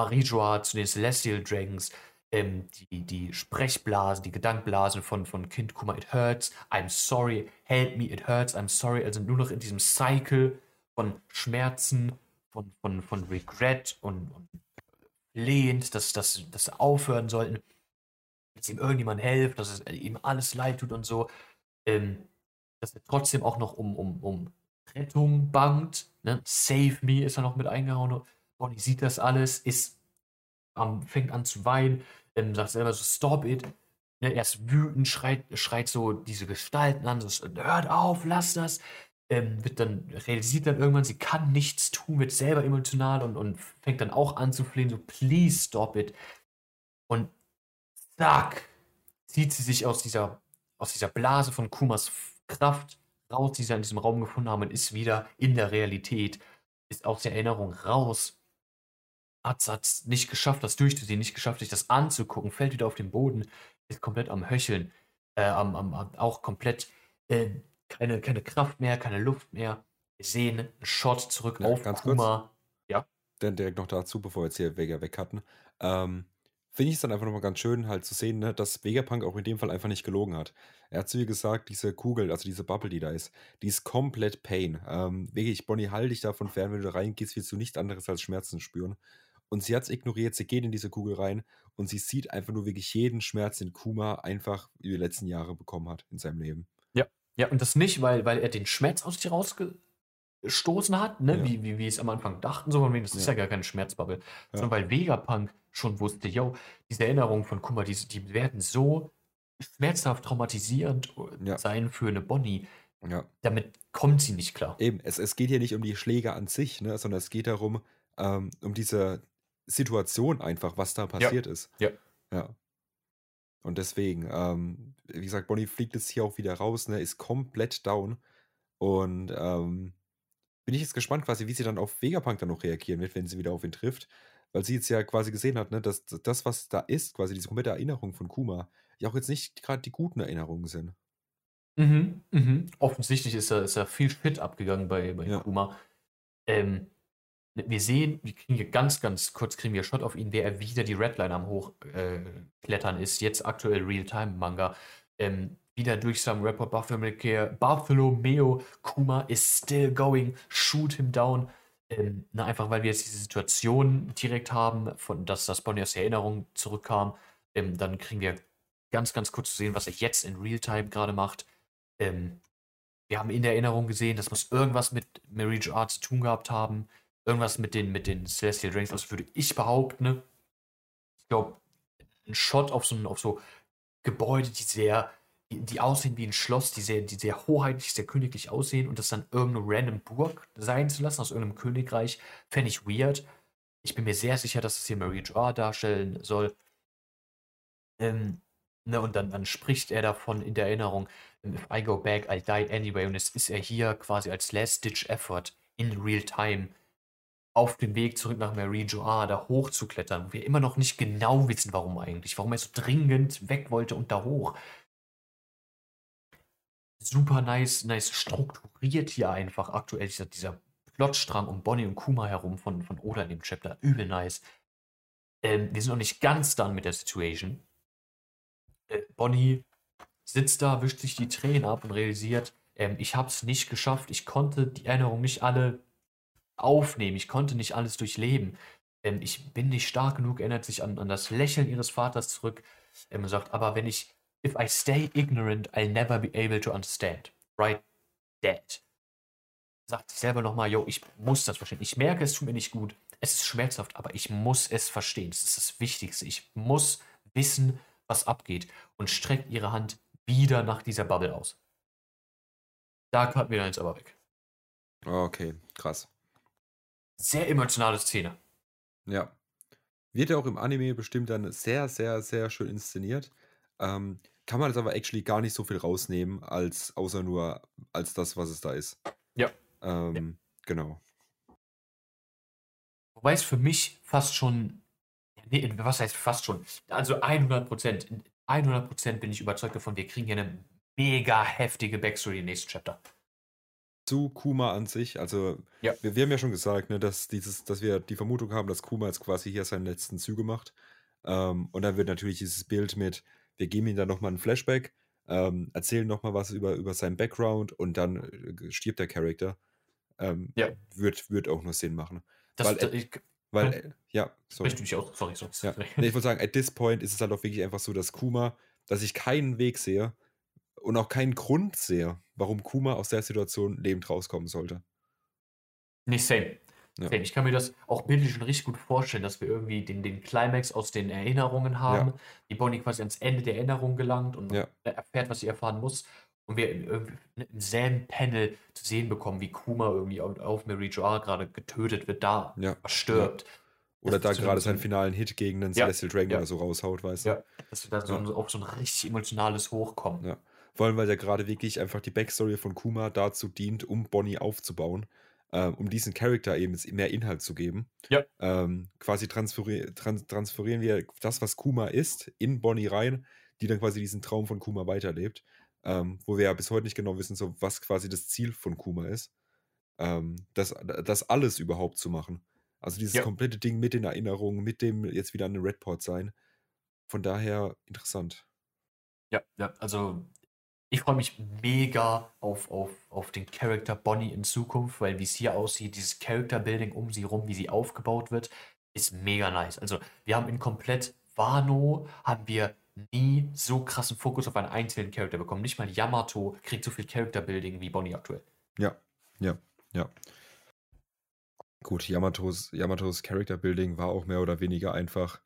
Marie Joa zu den Celestial Dragons. Ähm, die, die Sprechblasen, die Gedankblasen von, von Kind, guck it hurts, I'm sorry, help me, it hurts, I'm sorry. Also nur noch in diesem Cycle von Schmerzen, von, von, von Regret und, und lehnt, dass, dass, dass sie aufhören sollten, dass ihm irgendjemand hilft, dass es ihm alles leid tut und so. Ähm, dass er trotzdem auch noch um, um, um Rettung bangt. Ne? Save me ist er noch mit eingehauen. Bonnie sieht das alles, ist, ähm, fängt an zu weinen, ähm, sagt selber so, stop it. Ne? Er ist wütend, schreit, schreit so diese Gestalten an, so, hört auf, lass das. Ähm, wird dann, realisiert dann irgendwann, sie kann nichts tun, wird selber emotional und, und fängt dann auch an zu flehen, so, please stop it. Und zack, zieht sie sich aus dieser, aus dieser Blase von Kumas Kraft raus, die sie in diesem Raum gefunden haben, und ist wieder in der Realität, ist aus der Erinnerung raus. Hat es nicht geschafft, das durchzusehen, nicht geschafft, sich das anzugucken, fällt wieder auf den Boden, ist komplett am Höcheln, äh, am, am, auch komplett äh, keine, keine Kraft mehr, keine Luft mehr. Wir sehen einen Shot zurück Ja, auf ganz Kuma. kurz. Ja. Dann direkt noch dazu, bevor wir jetzt hier Vega weg hatten. Ähm, Finde ich es dann einfach nochmal ganz schön, halt zu sehen, ne, dass Vegapunk auch in dem Fall einfach nicht gelogen hat. Er hat zu ihr gesagt, diese Kugel, also diese Bubble, die da ist, die ist komplett Pain. Ähm, wirklich, Bonnie, halt dich davon fern, wenn du da reingehst, willst du nichts anderes als Schmerzen spüren. Und sie hat es ignoriert, sie geht in diese Kugel rein und sie sieht einfach nur wirklich jeden Schmerz, den Kuma einfach über die letzten Jahre bekommen hat in seinem Leben. Ja. Ja, und das nicht, weil, weil er den Schmerz aus sich rausgestoßen hat, ne? Ja. wie, wie wir es am Anfang dachten, so von wegen, das ist Ja. gar keine Schmerzbubble, Ja. sondern weil Vegapunk schon wusste, yo, diese Erinnerungen von Kummer, die, die werden so schmerzhaft traumatisierend Ja. sein für eine Bonnie, Ja. damit kommt sie nicht klar. Eben, es, es geht hier nicht um die Schläge an sich, ne, sondern es geht darum, ähm, um diese Situation einfach, was da passiert ist. Ja. Ja. Und deswegen, ähm, wie gesagt, Bonnie fliegt jetzt hier auch wieder raus, ne, ist komplett down. Und ähm, bin ich jetzt gespannt, quasi, wie sie dann auf Vegapunk dann noch reagieren wird, wenn sie wieder auf ihn trifft. Weil sie jetzt ja quasi gesehen hat, ne, dass das, was da ist, quasi diese komplette Erinnerung von Kuma, ja auch jetzt nicht gerade die guten Erinnerungen sind. Mhm, mhm. Offensichtlich ist da, ist da viel Shit abgegangen bei, bei Ja. Kuma. Ähm, wir sehen, wir kriegen hier ganz, ganz kurz kriegen wir Shot auf ihn, wer er wieder die Redline am Hochklettern äh, ist. Jetzt aktuell Real-Time-Manga. Ähm, wieder durch Some Rapper Bartholomew Kuma is still going, shoot him down. Ähm, na, einfach weil wir jetzt diese Situation direkt haben, von dass das Bonnie aus der Erinnerung zurückkam. Ähm, dann kriegen wir ganz, ganz kurz zu sehen, was er jetzt in Realtime gerade macht. Ähm, wir haben in der Erinnerung gesehen, das muss irgendwas mit Marriage Art zu tun gehabt haben. Irgendwas mit den, mit den Celestial Drinks, das würde ich behaupten. Ne? Ich glaube, ein Shot auf so, auf so Gebäude, die sehr, die, die aussehen wie ein Schloss, die sehr, die sehr hoheitlich, sehr königlich aussehen und das dann irgendeine random Burg sein zu lassen aus irgendeinem Königreich, fände ich weird. Ich bin mir sehr sicher, dass es hier Marriage Art darstellen soll. Ähm, ne, und dann, dann spricht er davon in der Erinnerung, if I go back, I'll die anyway. Und jetzt ist er hier quasi als Last-Ditch-Effort in real time auf dem Weg zurück nach Marie Joa da hochzuklettern, wo wir immer noch nicht genau wissen, warum eigentlich, warum er so dringend weg wollte und da hoch. Super nice, nice strukturiert hier einfach aktuell dieser, dieser Plotstrang um Bonnie und Kuma herum von, von Oda in dem Chapter. Übel nice. Ähm, wir sind noch nicht ganz done mit der Situation. Äh, Bonnie sitzt da, wischt sich die Tränen ab und realisiert, ähm, ich habe es nicht geschafft, ich konnte die Erinnerungen nicht alle aufnehmen, ich konnte nicht alles durchleben. Ähm, ich bin nicht stark genug, erinnert sich an, an das Lächeln ihres Vaters zurück ähm, sagt, aber wenn ich, if I stay ignorant, I'll never be able to understand. Right? Dead. Sagt sich selber nochmal, yo, ich muss das verstehen. Ich merke, es tut mir nicht gut. Es ist schmerzhaft, aber ich muss es verstehen. Das ist das Wichtigste. Ich muss wissen, was abgeht. Und streckt ihre Hand wieder nach dieser Bubble aus. Da cut wir jetzt aber weg. Okay, krass. Sehr emotionale Szene. Ja. Wird ja auch im Anime bestimmt dann sehr, sehr, sehr schön inszeniert. ähm, kann man jetzt aber actually gar nicht so viel rausnehmen, als außer nur als das, was es da ist. Ja. Ähm, Genau. Wobei es für mich fast schon, nee, was heißt fast schon? Also 100 Prozent, 100 Prozent bin ich überzeugt davon, wir kriegen hier eine mega heftige Backstory im nächsten Chapter. Zu Kuma an sich, also Ja. wir, wir haben ja schon gesagt, ne, dass, dieses, dass wir die Vermutung haben, dass Kuma jetzt quasi hier seine letzten Züge macht. Ähm, und dann wird natürlich dieses Bild mit, wir geben ihm dann nochmal einen Flashback, ähm, erzählen nochmal was über, über seinen Background und dann äh, stirbt der Charakter. Ähm, Ja. Wird, wird auch nur Sinn machen. Das, Weil, da, äh, ich, Weil, Ja. äh, ja, sorry. möchte mich auch, sorry, sorry. Ja. Nee, ich würde sagen, at this point ist es halt auch wirklich einfach so, dass Kuma, dass ich keinen Weg sehe und auch keinen Grund sehe, warum Kuma aus der Situation lebend rauskommen sollte. Nee, same. Ja. same. Ich kann mir das auch bildlich schon richtig gut vorstellen, dass wir irgendwie den, den Climax aus den Erinnerungen haben, die Bonnie quasi ans Ende der Erinnerung gelangt und Ja. erfährt, was sie erfahren muss. Und wir im, irgendwie im selben Panel zu sehen bekommen, wie Kuma irgendwie auf, auf Mary Joa gerade getötet wird, da Ja. stirbt. Oder Das da gerade seinen finalen Hit gegen den Ja, Celestial Dragon ja. oder so raushaut, weißt du? Ja, dass wir da so, Ja. auf so ein richtig emotionales Hochkommen. Ja. Vor allem, weil ja gerade wirklich einfach die Backstory von Kuma dazu dient, um Bonnie aufzubauen, ähm, um diesen Charakter eben mehr Inhalt zu geben. Ja. Ähm, quasi transferi trans transferieren wir das, was Kuma ist, in Bonnie rein, die dann quasi diesen Traum von Kuma weiterlebt. Ähm, wo wir ja bis heute nicht genau wissen, so was quasi das Ziel von Kuma ist. Ähm, das, das alles überhaupt zu machen. Also dieses Ja. komplette Ding mit den Erinnerungen, mit dem jetzt wieder an den Redport sein. Von daher interessant. Ja, ja, also ich freue mich mega auf, auf, auf den Charakter Bonnie in Zukunft, weil wie es hier aussieht, dieses Character-Building um sie rum, wie sie aufgebaut wird, ist mega nice. Also wir haben in komplett Wano, haben wir nie so krassen Fokus auf einen einzelnen Charakter bekommen. Nicht mal Yamato kriegt so viel Character-Building wie Bonnie aktuell. Ja, ja, ja. Gut, Yamatos, Yamatos Character Building war auch mehr oder weniger einfach,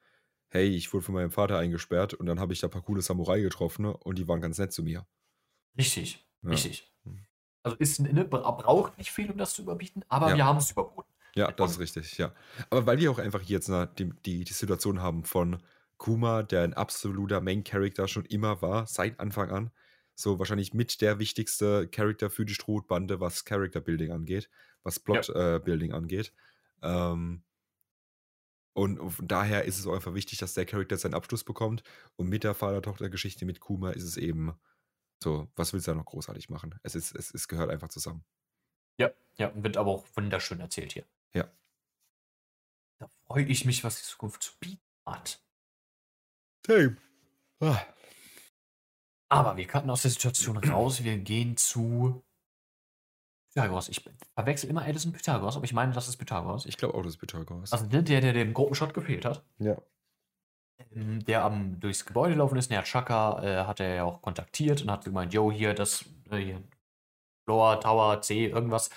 hey, ich wurde von meinem Vater eingesperrt und dann habe ich da ein paar coole Samurai getroffen und die waren ganz nett zu mir. Richtig, Ja. richtig. Also ist, ne, bra- braucht nicht viel, um das zu überbieten, aber Ja. wir haben es überboten. Ja, das ist richtig, ja. Aber weil wir auch einfach jetzt na, die, die, die Situation haben von Kuma, der ein absoluter Main-Character schon immer war, seit Anfang an. So wahrscheinlich mit der wichtigste Charakter für die Strohbande, was Character-Building angeht, was Plot-Building angeht. Ähm, und von daher ist es auch einfach wichtig, dass der Charakter seinen Abschluss bekommt. Und mit der Vater-Tochter-Geschichte mit Kuma ist es eben so, was willst du da noch großartig machen? Es, ist, es, es gehört einfach zusammen. Ja, ja, und wird aber auch wunderschön erzählt hier. Ja. Da freue ich mich, was die Zukunft zu bieten hat. Same. Ah. Aber wir cutten aus der Situation raus. Wir gehen zu Pythagoras. Ich verwechsel immer Edison Pythagoras, aber ich meine, das ist Pythagoras. Ich glaube auch, das ist Pythagoras. Also der, der, der dem Gruppenshot gefehlt hat, ja. Ähm, der am durchs Gebäude laufen ist. Der Chaka äh, hat er ja auch kontaktiert und hat gemeint, yo, hier, das, äh, hier, Floor, Tower, C, irgendwas.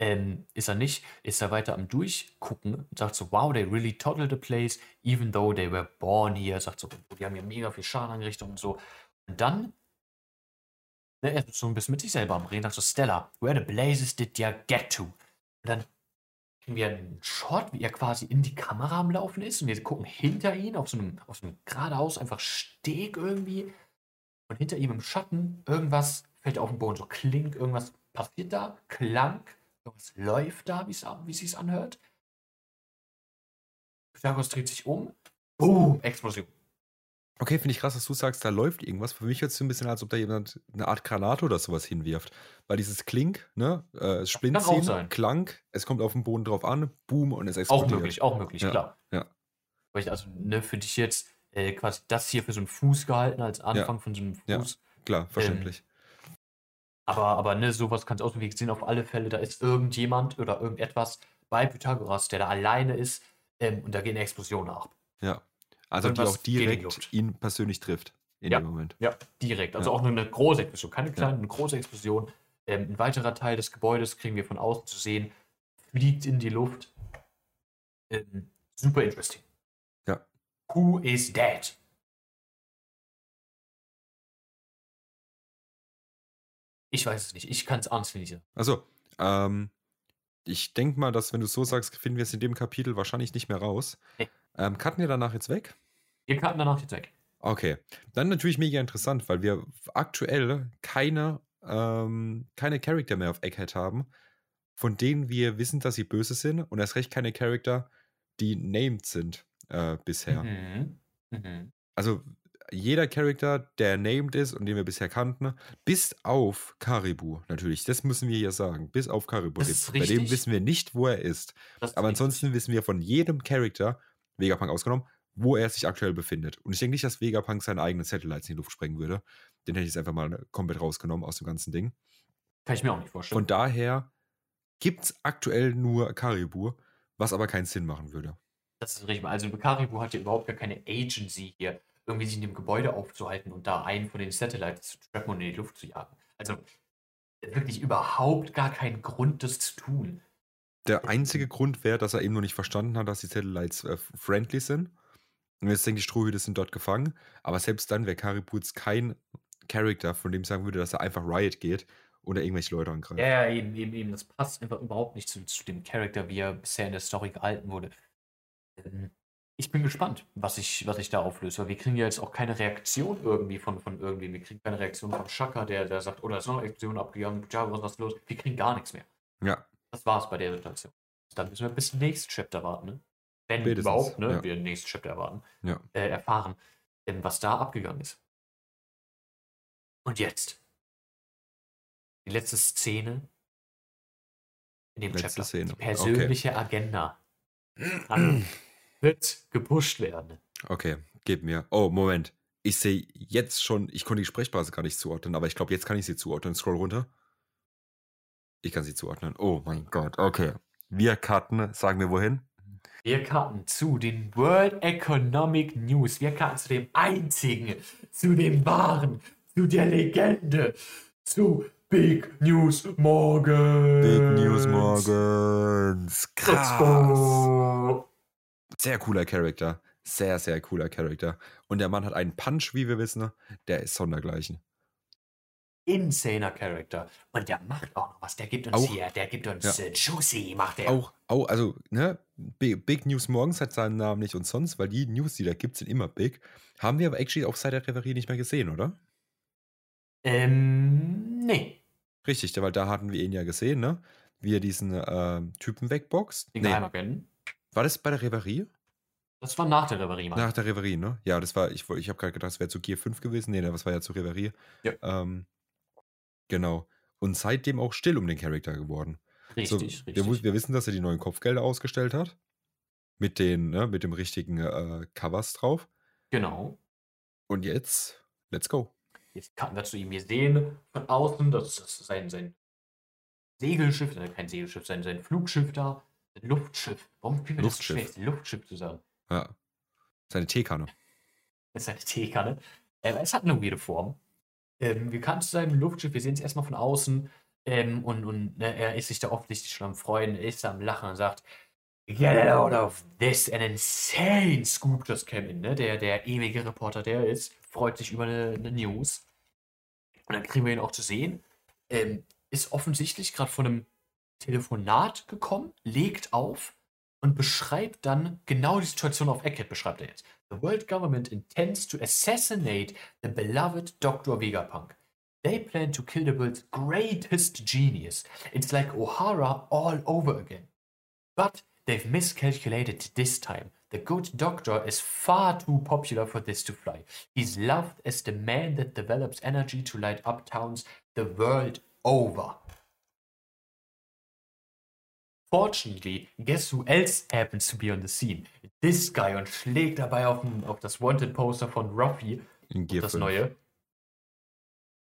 Ähm, ist er nicht, ist er weiter am Durchgucken und sagt so, wow, they really totaled the place, even though they were born here. Sagt so, oh, die haben hier mega viel Schaden angerichtet und so. Und dann, ne, er ist so ein bisschen mit sich selber am Reden, sagt so, Stella, where the blazes did ya get to? Und dann kriegen wir einen Shot, wie er quasi in die Kamera am Laufen ist und wir gucken hinter ihn auf so einem, auf so einem geradeaus einfach Steg irgendwie und hinter ihm im Schatten irgendwas fällt auf den Boden, so klingt, irgendwas passiert da, klang, irgendwas läuft da, wie es sich anhört. Pythagoras dreht sich um, boom, Explosion. Okay, finde ich krass, dass du sagst, da läuft irgendwas. Für mich hört es so ein bisschen als ob da jemand eine Art Granate oder sowas hinwirft. Weil dieses Klink, ne, äh, auch sein. Klang, es kommt auf den Boden drauf an, boom und es Auch explodiert. möglich, auch möglich, Ja, klar. ja. Weil ich also, ne, für dich jetzt äh, quasi das hier für so einen Fuß gehalten, als Anfang von so einem Ja. Fuß. Klar, verständlich. Aber, aber ne, sowas kann es aus dem Weg sehen. Auf alle Fälle, da ist irgendjemand oder irgendetwas bei Pythagoras, der da alleine ist ähm, und da geht eine Explosion ab. Ja. Also die auch direkt ihn persönlich trifft in Ja. dem Moment. Ja, direkt. Also Ja. auch nur eine große Explosion, keine kleine, eine große Explosion. Ähm, ein weiterer Teil des Gebäudes kriegen wir von außen zu sehen, fliegt in die Luft. Ähm, super interesting. Ja. Who is dead? Ich weiß es nicht. Ich kann es ernst nicht. Also, ähm, ich denke mal, dass wenn du so sagst, finden wir es in dem Kapitel wahrscheinlich nicht mehr raus. Nee. Ähm, cutten wir danach jetzt weg? Wir cutten danach jetzt weg. Okay. Dann natürlich mega interessant, weil wir aktuell keine, ähm, keine Charakter mehr auf Egghead haben, von denen wir wissen, dass sie böse sind und erst recht keine Charakter, die named sind äh, bisher. Mhm. Mhm. Also jeder Charakter, der named ist und den wir bisher kannten, bis auf Karibu natürlich, das müssen wir hier sagen, bis auf Karibu. Bei dem wissen wir nicht, wo er ist. Ist Aber ansonsten wissen wir von jedem Charakter, Vegapunk ausgenommen, wo er sich aktuell befindet. Und ich denke nicht, dass Vegapunk seine eigenen Satellites in die Luft sprengen würde. Den hätte ich jetzt einfach mal komplett rausgenommen aus dem ganzen Ding. Kann ich mir auch nicht vorstellen. Von daher gibt es aktuell nur Karibu, was aber keinen Sinn machen würde. Das ist richtig. Also Karibu hat ja überhaupt gar keine Agency hier, irgendwie sich in dem Gebäude aufzuhalten und da einen von den Satellites zu trappen und in die Luft zu jagen. Also wirklich überhaupt gar keinen Grund, das zu tun. Der einzige Grund wäre, dass er eben noch nicht verstanden hat, dass die Satellites äh, friendly sind. Und jetzt denkt die Strohhüte sind dort gefangen. Aber selbst dann wäre Karibu jetzt kein Charakter, von dem ich sagen würde, dass er einfach Riot geht oder irgendwelche Leute angreift. Ja, ja, eben, eben, eben. Das passt einfach überhaupt nicht zu, zu dem Charakter, wie er bisher in der Story gehalten wurde. Ähm, Ich bin gespannt, was ich, was ich da auflöse, weil wir kriegen ja jetzt auch keine Reaktion irgendwie von, von irgendwem. Wir kriegen keine Reaktion von Shaka, der, der sagt, oh, da ist noch eine Explosion abgegangen, Java, was ist los? Wir kriegen gar nichts mehr. Ja, Das war's bei der Situation. Dann müssen wir bis zum nächsten Chapter warten, ne? Wenn Spätestens, überhaupt, ne? ja. Wir den nächsten Chapter erwarten, ja. äh, erfahren, ähm, was da abgegangen ist. Und jetzt. Die letzte Szene in dem Letzte Chapter. Szene. Die persönliche Agenda kann, [CLEARS THROAT] wird gepusht werden. Okay, gib mir. Oh, Moment. Ich sehe jetzt schon, ich konnte die Sprechblase gar nicht zuordnen, aber ich glaube, jetzt kann ich sie zuordnen. Scroll runter. Ich kann sie zuordnen. Oh mein Gott, okay. Wir cutten, sagen wir wohin? Wir karten zu den World Economic News. Wir karten zu dem einzigen, zu dem wahren, zu der Legende, zu Big News Morgan. Big News Morgens. Krass. Sehr cooler Charakter. Sehr, sehr cooler Charakter. Und der Mann hat einen Punch, wie wir wissen. Der ist sondergleichen. Insaner Charakter. Und der macht auch noch was. Der gibt uns Auch- hier, der gibt uns ja. äh, Juicy, macht der. Auch, auch, also, ne, Big, Big News Morgens hat seinen Namen nicht umsonst, weil die News, die da gibt, sind immer big. Haben wir aber actually auch seit der Reverie nicht mehr gesehen, oder? Ähm, nee. Richtig, weil da hatten wir ihn ja gesehen, ne? Wie er diesen ähm, Typen wegboxt. Den Nee, Geheimagenten. war das bei der Reverie? Das war nach der Reverie, Mann. Nach der Reverie, ne? Ja, das war, ich, ich habe gerade gedacht, das wäre zu Gear 5 gewesen. Nee, das war ja zu Reverie. Ja. Ähm, genau. Und seitdem auch still um den Charakter geworden. Richtig, so, richtig. Wir, wissen, dass er die neuen Kopfgelder ausgestellt hat. Mit den, ne, mit dem richtigen äh, Covers drauf. Genau. Und jetzt, let's go. Jetzt kann wir zu ihm. Wir sehen von außen, das ist sein, sein Segelschiff, äh, kein Segelschiff, sein, sein Flugschiff da. Ein Luftschiff. Warum fiel mir das Luftschiff. schwer, Luftschiff zu sagen? Ja. Seine Teekanne. [LAUGHS] Das ist eine Teekanne. Ähm, es hat eine weirde Form. Ähm, wir kannten zu seinem Luftschiff, wir sehen es erstmal von außen. Ähm, und und ne, er ist sich da offensichtlich schon am Freuen, er ist am Lachen und sagt: Get out of this. An insane scoop just came in. Ne? Der, der ewige Reporter, der er ist, freut sich über eine, eine News. Und dann kriegen wir ihn auch zu sehen. Ähm, ist offensichtlich gerade von einem Telefonat gekommen, legt auf und beschreibt dann genau die Situation auf Eckhead, beschreibt er jetzt. The world government intends to assassinate the beloved Dr. Vegapunk. They plan to kill the world's greatest genius. It's like O'Hara all over again. But they've miscalculated this time. The good doctor is far too popular for this to fly. He's loved as the man that develops energy to light up towns the world over. Fortunately, guess who else happens to be on the scene? This guy und schlägt dabei auf, den, auf das Wanted-Poster von Ruffy, das 5. neue.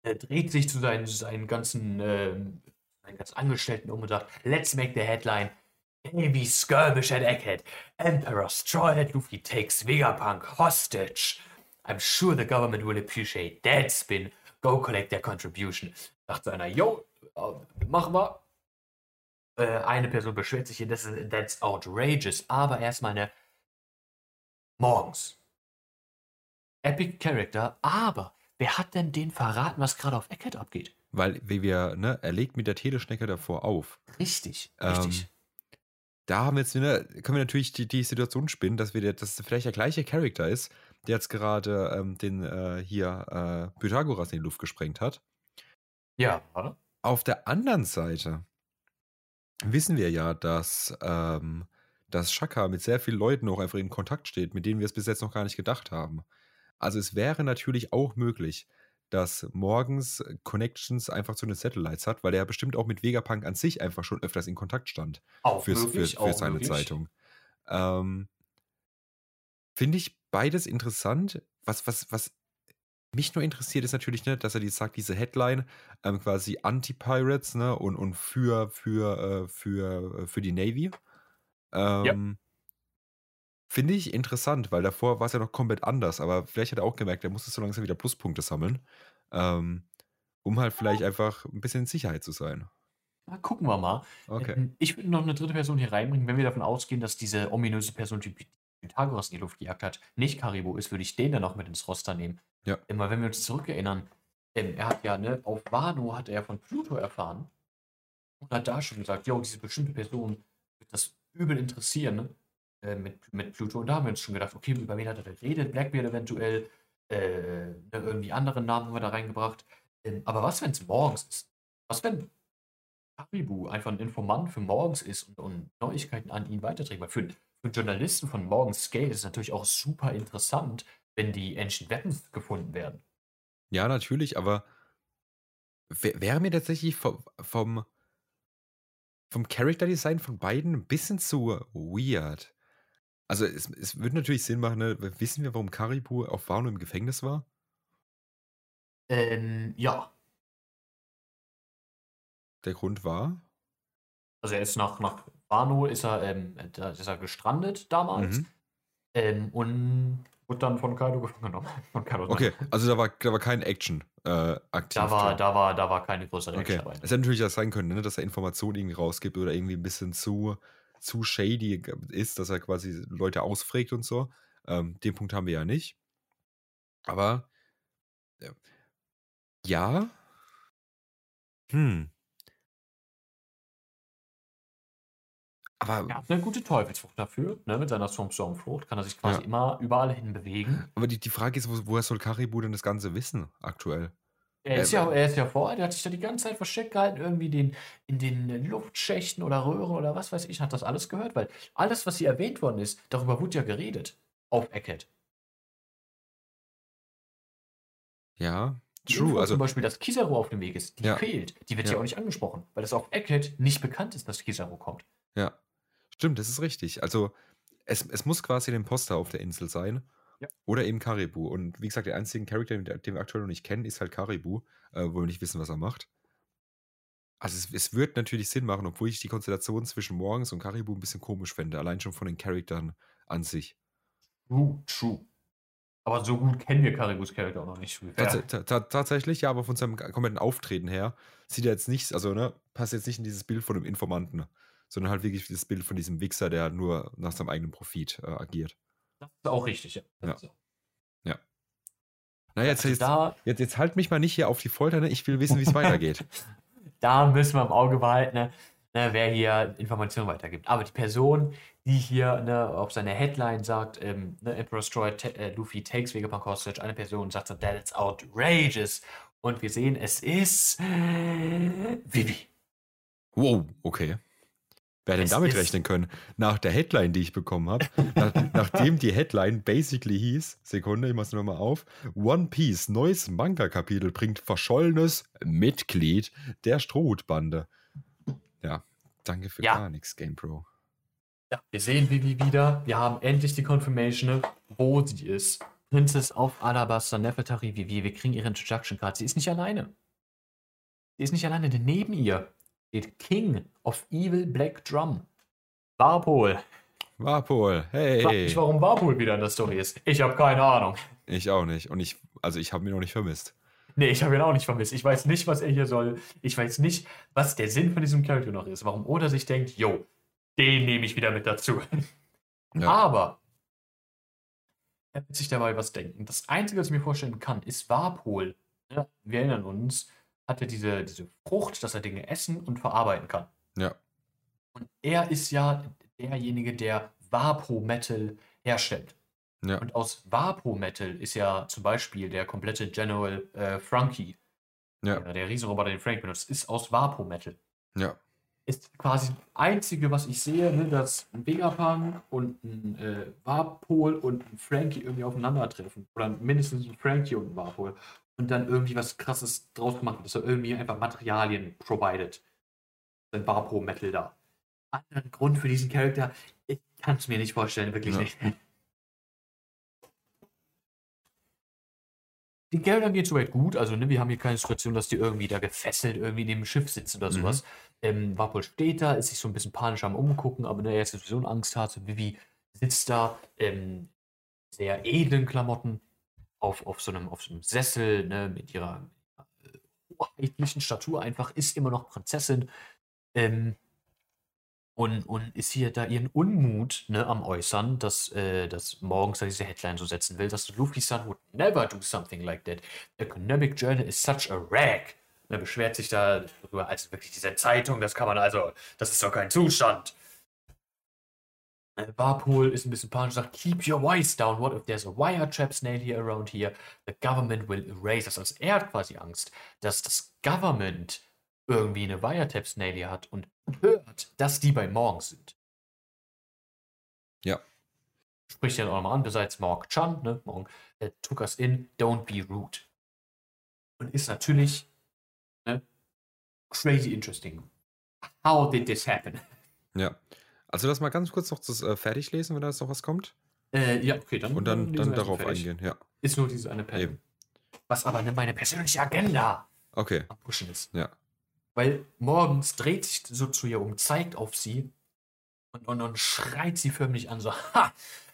Er dreht sich zu seinen, seinen ganzen ähm, seinen ganzen Angestellten um und sagt, let's make the headline Navy skirmish at Egghead. Emperor Strawhead Luffy takes Vegapunk hostage. I'm sure the government will appreciate that spin. Go collect their contribution. Sagt so einer, yo, äh, machen wir. Äh, eine Person beschwert sich hier, das ist, that's outrageous. Aber erstmal eine Morgens. Epic Character, aber wer hat denn den verraten, was gerade auf Eckhead abgeht? Weil, wie wir, ne, er legt mit der Teleschnecke davor auf. Richtig, Ähm, richtig. Da haben wir jetzt, ne, können wir natürlich die, die Situation spinnen, dass wir der, dass vielleicht der gleiche Charakter ist, der jetzt gerade ähm, den äh, hier äh, Pythagoras in die Luft gesprengt hat. Ja. Auf der anderen Seite wissen wir ja, dass, ähm, dass Shaka mit sehr vielen Leuten auch einfach in Kontakt steht, mit denen wir es bis jetzt noch gar nicht gedacht haben. Also es wäre natürlich auch möglich, dass morgens Connections einfach zu den Satellites hat, weil er bestimmt auch mit Vegapunk an sich einfach schon öfters in Kontakt stand. Auch Fürs, möglich, für, für auch seine möglich. Zeitung. Ähm, Finde ich beides interessant. Was, was, was mich nur interessiert, ist natürlich, ne, dass er die sagt, diese Headline, ähm, quasi Anti-Pirates, ne, und, und für, für, äh, für, äh, für die Navy. Ähm, Finde ich interessant, weil davor war es ja noch komplett anders, aber vielleicht hat er auch gemerkt, er musste so langsam wieder Pluspunkte sammeln, ähm, um halt vielleicht einfach ein bisschen in Sicherheit zu sein. Na, gucken wir mal. Okay. Ähm, Ich würde noch eine dritte Person hier reinbringen. Wenn wir davon ausgehen, dass diese ominöse Person, die Pythagoras in die Luft gejagt hat, nicht Karibo ist, würde ich den dann noch mit ins Roster nehmen. Ja. Immer wenn wir uns zurückerinnern, ähm, er hat ja, ne, auf Wano hat er von Pluto erfahren und hat da schon gesagt, jo, diese bestimmte Person wird das übel interessieren, ne? äh, mit, mit Pluto. Und da haben wir uns schon gedacht, okay, über wen hat er da geredet? Blackbeard eventuell, äh, ne, irgendwie andere Namen haben wir da reingebracht. Ähm, aber was, wenn es morgens ist? Was, wenn Haribu einfach ein Informant für morgens ist und, und Neuigkeiten an ihn weiterträgt? Weil für, für Journalisten von morgens Scale ist natürlich auch super interessant, wenn die Ancient Weapons gefunden werden. Ja, natürlich, aber wär- wäre mir tatsächlich vom, vom, vom Character Design von beiden ein bisschen zu weird. Also es, es würde natürlich Sinn machen, ne? wissen wir, warum Karibu auf Wano im Gefängnis war? Ähm, ja. Der Grund war? Also er ist nach, nach Wano ist er, ähm, da ist er gestrandet damals Mhm. ähm, und wurde dann von Kaido gefangen [LAUGHS] genommen. Von Kaido Okay, also da war, da war kein Action äh, aktiv. Da war, da, war, da war keine größere Okay. Action dabei. Es hätte natürlich auch sein können, ne, dass er Informationen irgendwie rausgibt oder irgendwie ein bisschen zu, zu shady ist, dass er quasi Leute ausfragt und so. Ähm, den Punkt haben wir ja nicht. Aber äh, ja. Hm. Aber, Er hat eine gute Teufelsfrucht dafür. Ne? Mit seiner Swarm-Flucht kann er sich quasi Ja. immer überall hin bewegen. aber die, die Frage ist, wo, woher soll Karibu denn das Ganze wissen aktuell? Er ist, Äh, ja, er ist ja vorher, der hat sich da die ganze Zeit versteckt gehalten, irgendwie den, in den Luftschächten oder Röhren oder was weiß ich, hat das alles gehört, weil alles, was hier erwähnt worden ist, darüber wurde ja geredet. Auf Eckhead. Ja, Die Info true. Also, zum Beispiel, dass Kizaru auf dem Weg ist, die Ja. fehlt. Die wird Ja. ja auch nicht angesprochen, weil es auf Eckhead nicht bekannt ist, dass Kizaru kommt. ja. Stimmt, das ist richtig. Also, es, es muss quasi ein Imposter auf der Insel sein. Ja. Oder eben Karibu. Und wie gesagt, der einzige Charakter, den, wir aktuell noch nicht kennen, ist halt Karibu, äh, wo wir nicht wissen, was er macht. Also es, es wird natürlich Sinn machen, obwohl ich die Konstellation zwischen Morgens und Karibu ein bisschen komisch fände, allein schon von den Charakteren an sich. True, true. Aber so gut kennen wir Karibus Charakter auch noch nicht. Tats ta ta tatsächlich, ja, aber von seinem kompletten Auftreten her sieht er jetzt nicht, also ne, passt jetzt nicht in dieses Bild von dem Informanten, sondern halt wirklich dieses Bild von diesem Wichser, der nur nach seinem eigenen Profit äh, agiert. Das ist auch richtig, ja. Das Ja. ist auch- Na, jetzt, Also jetzt, da, jetzt, jetzt halt mich mal nicht hier auf die Folter, ne? Ich will wissen, wie es weitergeht. [LAUGHS] da müssen wir im Auge behalten, ne, ne, wer hier Informationen weitergibt. Aber die Person, die hier ne, auf seiner Headline sagt, ähm, ne, Emperor Destroyer ta äh, Luffy takes Vegapunk hostage, eine Person sagt so, that's outrageous. Und wir sehen, es ist Vivi. Wow, okay. Wer hätte denn damit rechnen können? Nach der Headline, die ich bekommen habe, nach, nachdem die Headline basically hieß, Sekunde, ich mach's nochmal auf, One Piece, neues Manga-Kapitel bringt verschollenes Mitglied der Strohhutbande. Ja, danke für Ja. gar nichts, GamePro. Ja, wir sehen Vivi wieder. Wir haben endlich die Confirmation, wo sie ist. Princess auf Alabaster, Nefertari Vivi. Wir kriegen ihre Introduction Card. Sie ist nicht alleine. Sie ist nicht alleine, denn neben ihr steht King of Evil Black Drum. Warpol. Warpol, hey. Frag mich, warum Warpol wieder in der Story ist. Ich habe keine Ahnung. Ich auch nicht. Und ich, also ich habe ihn noch nicht vermisst. Nee, ich habe ihn auch nicht vermisst. Ich weiß nicht, was er hier soll. Ich weiß nicht, was der Sinn von diesem Charakter noch ist. Warum Oda sich denkt, yo, den nehme ich wieder mit dazu. Ja. Aber er wird sich dabei was denken. Das Einzige, was ich mir vorstellen kann, ist Warpol. Ja, wir erinnern uns, hat er diese, diese Frucht, dass er Dinge essen und verarbeiten kann. Ja. Und er ist ja derjenige, der Vapo-Metal herstellt. Ja. Und aus Vapo-Metal ist ja zum Beispiel der komplette General äh, Frankie, Ja. der, der Riesenroboter, den Frank benutzt, ist aus Vapo-Metal. Ja. Ist quasi das Einzige, was ich sehe, ne, dass ein Vegapunk und ein äh, Warpol und ein Frankie irgendwie aufeinandertreffen. Oder mindestens ein Frankie und ein Warpol. Und dann irgendwie was krasses draus gemacht wird, dass er irgendwie einfach Materialien provided. Dann Vapo-Metal da. Anderen Grund für diesen Charakter, ich kann es mir nicht vorstellen, wirklich Ja. nicht. Den Charakteren geht soweit gut, also ne, wir haben hier keine Situation, dass die irgendwie da gefesselt irgendwie neben dem Schiff sitzen oder Mhm. sowas. Ähm, Warpol steht da, ist sich so ein bisschen panisch am Umgucken, aber ne, er jetzt sowieso Angst hat. Vivi sitzt da, ähm, sehr edlen Klamotten, auf, auf, so einem, auf so einem Sessel, ne, mit ihrer äh, hoheitlichen Statur einfach, ist immer noch Prinzessin. Ähm, und, und ist hier da ihren Unmut ne, am Äußern, dass, äh, dass morgens da diese Headline so setzen will, dass Luffy-san would never do something like that. Economic Journal is such a rag. Er beschwert sich da darüber, also wirklich diese Zeitung, das kann man also, das ist doch kein Zustand. Äh, Barpol ist ein bisschen panisch, sagt, keep your voice down. What if there's a wire trap snail here around here? The government will erase us. Also er hat quasi Angst, dass das Government irgendwie eine Wiretap Snail hier hat und hört, dass die bei Morgen sind. Ja. Spricht ja auch nochmal an, besides Morg Chan, ne? Morgen äh, took us in, don't be rude. Und ist natürlich ne, crazy interesting. How did this happen? Ja. Also lass mal ganz kurz noch das äh, fertig lesen, wenn da jetzt noch was kommt. Äh, ja, okay, dann, Und dann, dann darauf fertig. eingehen, ja. Ist nur diese eine Pen. Eben. Was aber ne, meine persönliche Agenda Okay, am Pushen ist. ja. Weil morgens dreht sich so zu ihr um, zeigt auf sie und, und, und schreit sie förmlich an, so, ha,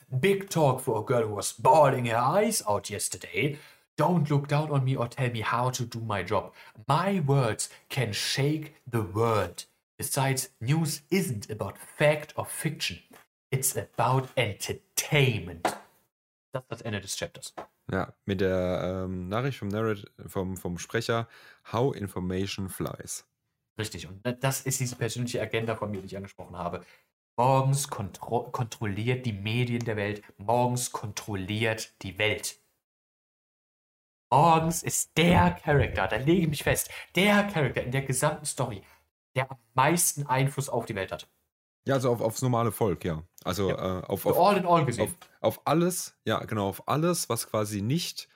big talk for a girl who was bawling her eyes out yesterday. Don't look down on me or tell me how to do my job. My words can shake the world. Besides, news isn't about fact or fiction. It's about entertainment. Das ist das Ende des Chapters. Ja, mit der ähm, Nachricht vom, Narrat vom, vom Sprecher, How Information Flies. Richtig, und das ist diese persönliche Agenda von mir, die ich angesprochen habe. Morgens kontro kontrolliert die Medien der Welt, morgens kontrolliert die Welt. Morgens ist der Charakter, da lege ich mich fest, der Charakter in der gesamten Story, der am meisten Einfluss auf die Welt hat. Ja, also auf, aufs normale Volk, ja. Also Ja. Äh, auf, auf, all in all gesehen. auf, auf alles, ja, genau, auf alles, was quasi nicht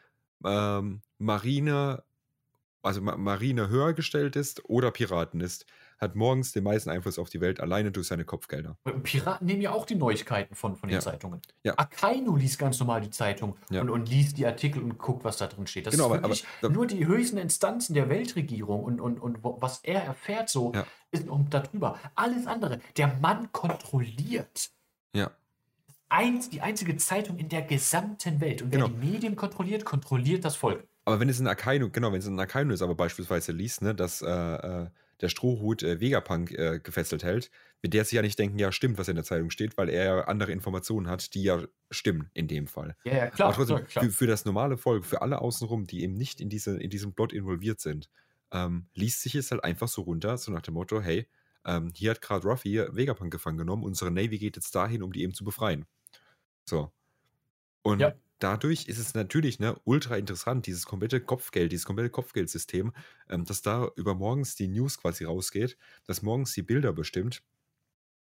ähm, Marine, also Ma Marine höher gestellt ist oder Piraten ist, hat morgens den meisten Einfluss auf die Welt alleine durch seine Kopfgelder. Piraten nehmen ja auch die Neuigkeiten von, von den Ja. Zeitungen. Ja. Akainu liest ganz normal die Zeitung Ja. und, und liest die Artikel und guckt, was da drin steht. Das Genau, ist aber- wirklich aber- nur die höchsten Instanzen der Weltregierung und, und, und was er erfährt, so Ja. ist noch darüber. Alles andere, der Mann kontrolliert. Ja, Eins, die einzige Zeitung in der gesamten Welt. Und wer Genau. die Medien kontrolliert, kontrolliert das Volk. aber wenn es in Akainu, genau, wenn es in Akainu ist, aber beispielsweise liest, ne, dass äh, äh, der Strohhut äh, Vegapunk äh, gefesselt hält, wird der sich ja nicht denken, ja, stimmt, was in der Zeitung steht, weil er ja andere Informationen hat, die ja stimmen in dem Fall. Ja, ja, klar. Aber trotzdem, klar. Für, für das normale Volk, für alle außenrum, die eben nicht in, diese, in diesem Plot involviert sind, ähm, liest sich es halt einfach so runter, so nach dem Motto, hey, ähm, hier hat gerade Ruffy Vegapunk gefangen genommen, unsere Navy geht jetzt dahin, um die eben zu befreien. So. Und Ja. Dadurch ist es natürlich ne, ultra interessant, dieses komplette Kopfgeld, dieses komplette Kopfgeldsystem, ähm, dass da über morgens die News quasi rausgeht, dass morgens die Bilder bestimmt,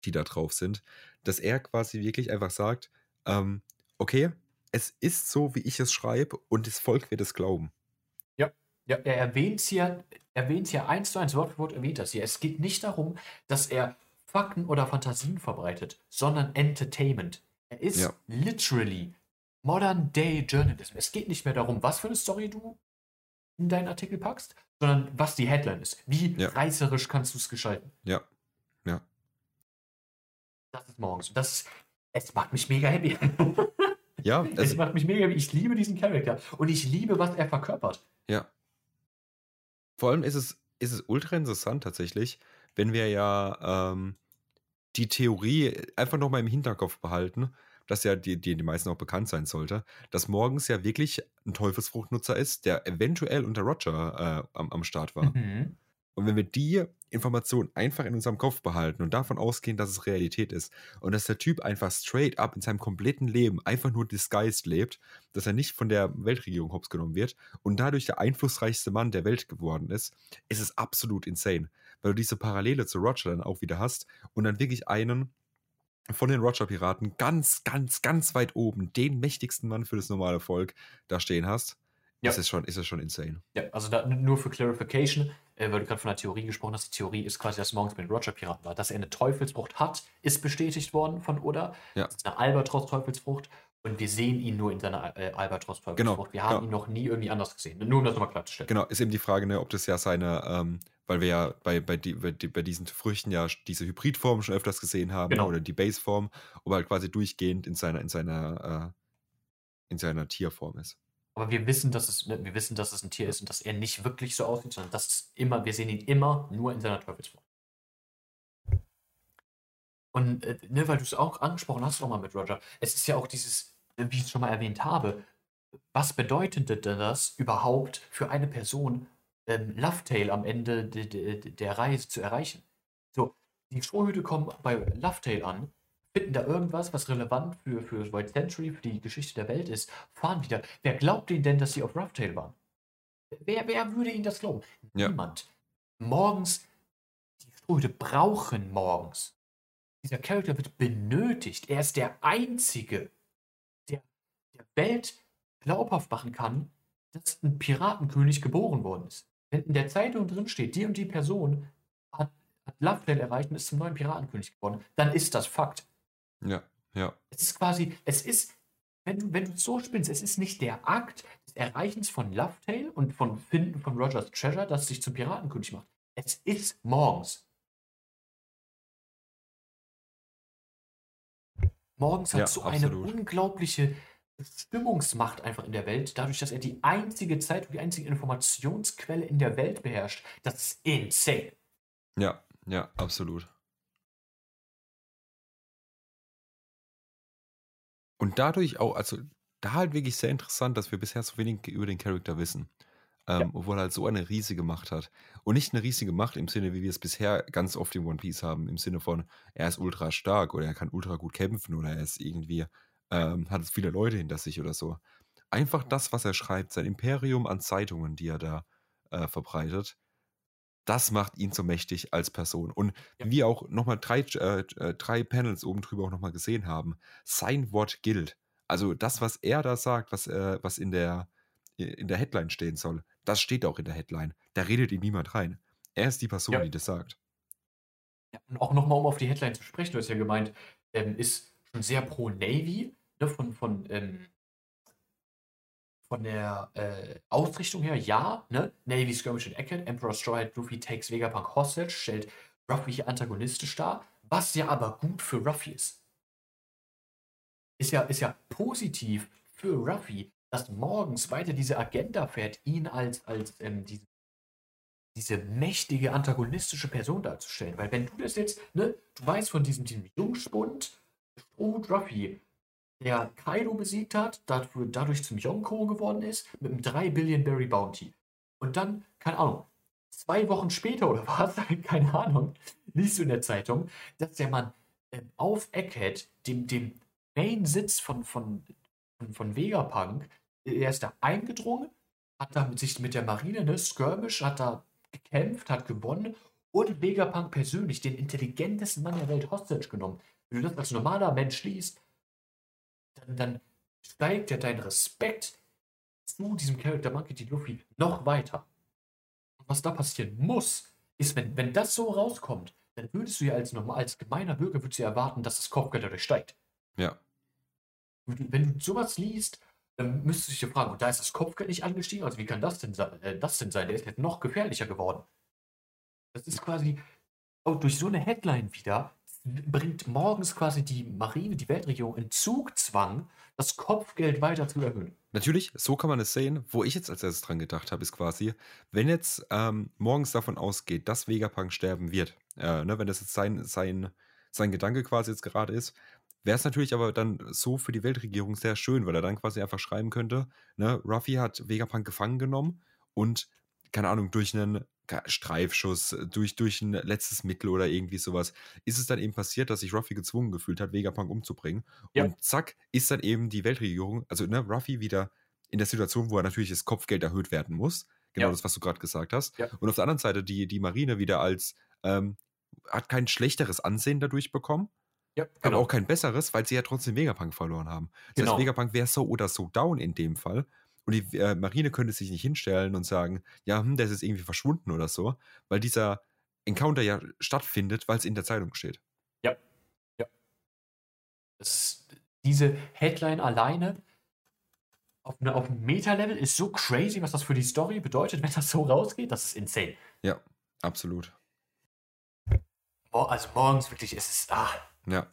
die da drauf sind, dass er quasi wirklich einfach sagt, ähm, okay, es ist so, wie ich es schreibe und das Volk wird es glauben. Ja, er erwähnt hier, erwähnt hier eins zu eins, Wort für Wort erwähnt das hier. Es geht nicht darum, dass er Fakten oder Fantasien verbreitet, sondern Entertainment. Er ist Ja. literally Modern Day Journalism. Es geht nicht mehr darum, was für eine Story du in deinen Artikel packst, sondern was die Headline ist. Wie Ja. reißerisch kannst du es gestalten? Ja, ja. Das ist morgens. Das ist, es macht mich mega happy. [LAUGHS] Ja, es also, macht mich mega happy. Ich liebe diesen Charakter und ich liebe, was er verkörpert. ja. Vor allem ist es, ist es ultra interessant tatsächlich, wenn wir ja ähm, die Theorie einfach nochmal im Hinterkopf behalten, dass ja die, die, die meisten auch bekannt sein sollte, dass morgens ja wirklich ein Teufelsfruchtnutzer ist, der eventuell unter Roger äh, am, am Start war. Mhm. Und wenn wir die Information einfach in unserem Kopf behalten und davon ausgehen, dass es Realität ist und dass der Typ einfach straight up in seinem kompletten Leben einfach nur disguised lebt, dass er nicht von der Weltregierung hops genommen wird und dadurch der einflussreichste Mann der Welt geworden ist, ist es absolut insane, weil du diese Parallele zu Roger dann auch wieder hast und dann wirklich einen von den Roger-Piraten ganz, ganz, ganz weit oben den mächtigsten Mann für das normale Volk da stehen hast, Ja. ist, es schon, ist es schon insane. Ja, also da, nur für Clarification, äh, weil du gerade von der Theorie gesprochen hast, die Theorie ist quasi, dass Morgens mit den Roger-Piraten war. Dass er eine Teufelsfrucht hat, ist bestätigt worden von Oda. Ja. Das ist eine Albatros-Teufelsfrucht und wir sehen ihn nur in seiner äh, Albatros-Teufelsfrucht. Genau, Wir haben genau. ihn noch nie irgendwie anders gesehen. Nur um das nochmal klarzustellen. Genau, ist eben die Frage, ne, ob das ja seine, ähm, weil wir ja bei, bei, die, bei, die, bei diesen Früchten ja diese Hybridform schon öfters gesehen haben, Genau. ne, oder die Baseform, ob er halt quasi durchgehend in seiner, in seiner, äh, in seiner Tierform ist. Aber wir wissen, dass es, ne, wir wissen, dass es ein Tier ist und dass er nicht wirklich so aussieht, sondern dass es immer, wir sehen ihn immer nur in seiner Teufelsform. Und äh, ne, weil du es auch angesprochen hast, nochmal mit Roger, es ist ja auch dieses, äh, wie ich es schon mal erwähnt habe, was bedeutete denn das überhaupt für eine Person, ähm, Lovetail am Ende de, de, de, der Reise zu erreichen? So, die Strohhüte kommen bei Lovetail an, finden da irgendwas, was relevant für, für White Century, für die Geschichte der Welt ist, fahren wieder. Wer glaubt ihnen denn, dass sie auf Roughtail waren? Wer, wer würde ihnen das glauben? Ja. Niemand. Morgens, die Strohhüte brauchen morgens. Dieser Charakter wird benötigt. Er ist der Einzige, der der Welt glaubhaft machen kann, dass ein Piratenkönig geboren worden ist. Wenn in der Zeitung drin steht, die und die Person hat, hat Lovetail erreicht und ist zum neuen Piratenkönig geworden, dann ist das Fakt. Ja, ja. Es ist quasi, es ist, wenn du, wenn du es so spinnst, es ist nicht der Akt des Erreichens von Lovetail und von Finden von Rogers Treasure, das sich zum Piratenkönig macht. Es ist morgens. Morgens hat Ja, so eine absolut. unglaubliche Stimmungsmacht einfach in der Welt, dadurch, dass er die einzige Zeitung, die einzige Informationsquelle in der Welt beherrscht. Das ist insane. Ja, ja, absolut. Und dadurch auch, also da halt wirklich sehr interessant, dass wir bisher so wenig über den Charakter wissen. Ähm, Ja. Obwohl er halt so eine riesige Macht hat. Und nicht eine riesige Macht im Sinne, wie wir es bisher ganz oft in One Piece haben, im Sinne von, er ist ultra stark oder er kann ultra gut kämpfen oder er ist irgendwie, ähm, hat viele Leute hinter sich oder so. Einfach das, was er schreibt, sein Imperium an Zeitungen, die er da äh, verbreitet, das macht ihn so mächtig als Person. Und Ja. wie auch nochmal drei, äh, äh, drei Panels oben drüber auch nochmal gesehen haben, sein Wort gilt. Also das, was er da sagt, was, äh, was in, der, in der Headline stehen soll, das steht auch in der Headline. Da redet ihm niemand rein. Er ist die Person, Ja. die das sagt. Ja, und auch nochmal, um auf die Headline zu sprechen, du hast ja gemeint, ähm, ist schon sehr pro Navy, ne, von, von, ähm, von der äh, Ausrichtung her, ja, ne? Navy Skirmish in Eckert, Emperor Strawhead Luffy takes Vegapunk hostage, stellt Ruffy hier antagonistisch dar, was ja aber gut für Ruffy ist. Ist ja, ist ja positiv für Ruffy, dass morgens weiter diese Agenda fährt, ihn als, als ähm, diese diese mächtige antagonistische Person darzustellen. Weil wenn du das jetzt, ne, du weißt von diesem, diesem Jungspund, Strohhut Ruffy, der Kaido besiegt hat, dafür, dadurch zum Yonko geworden ist, mit einem 3 Billion Berry Bounty. Und dann, keine Ahnung, zwei Wochen später oder [LAUGHS] was, [LAUGHS] keine Ahnung, liest du in der Zeitung, dass der Mann ähm, auf Egghead, dem, dem Main-Sitz von, von, von, von Vegapunk, er ist da eingedrungen, hat da mit sich mit der Marine, ne, Skirmish, hat da gekämpft, hat gewonnen und Vegapunk persönlich den intelligentesten Mann der Welt hostage genommen. Wenn du das als normaler Mensch liest, dann, dann steigt ja dein Respekt zu diesem Charakter Monkey D. Luffy noch weiter. Und was da passieren muss, ist, wenn, wenn das so rauskommt, dann würdest du ja als normal, als gemeiner Bürger würdest du ja erwarten, dass das Kopfgeld dadurch steigt. Ja. Wenn du sowas liest, dann müsstest du dich ja fragen, und da ist das Kopfgeld nicht angestiegen, also wie kann das denn, sein- äh, das denn sein? Der ist jetzt noch gefährlicher geworden. Das ist quasi, auch durch so eine Headline wieder, bringt morgens quasi die Marine, die Weltregierung in Zugzwang, das Kopfgeld weiter zu erhöhen. Natürlich, so kann man es sehen. Wo ich jetzt als erstes dran gedacht habe, ist quasi, wenn jetzt ähm, morgens davon ausgeht, dass Vegapunk sterben wird, äh, ne, wenn das jetzt sein, sein, sein Gedanke quasi jetzt gerade ist, wäre es natürlich aber dann so für die Weltregierung sehr schön, weil er dann quasi einfach schreiben könnte, ne, Ruffy hat Vegapunk gefangen genommen und, keine Ahnung, durch einen Streifschuss äh, durch, durch ein letztes Mittel oder irgendwie sowas, ist es dann eben passiert, dass sich Ruffy gezwungen gefühlt hat, Vegapunk umzubringen. Ja. Und zack, ist dann eben die Weltregierung, also ne, Ruffy wieder in der Situation, wo er natürlich das Kopfgeld erhöht werden muss. Genau Ja. das, was du gerade gesagt hast. Ja. Und auf der anderen Seite die, die Marine wieder als, ähm, hat kein schlechteres Ansehen dadurch bekommen, Ja, aber auch kein besseres, weil sie ja trotzdem Vegapunk verloren haben. Das Genau. heißt, Vegapunk wäre so oder so down in dem Fall. Und die äh, Marine könnte sich nicht hinstellen und sagen, ja, hm, der ist jetzt irgendwie verschwunden oder so, weil dieser Encounter ja stattfindet, weil es in der Zeitung steht. Das, diese Headline alleine auf, eine, auf einem Meta-Level ist so crazy, was das für die Story bedeutet, [LAUGHS] wenn das so rausgeht. Das ist insane. Ja, absolut. Also morgens wirklich, es ist ah, Ja,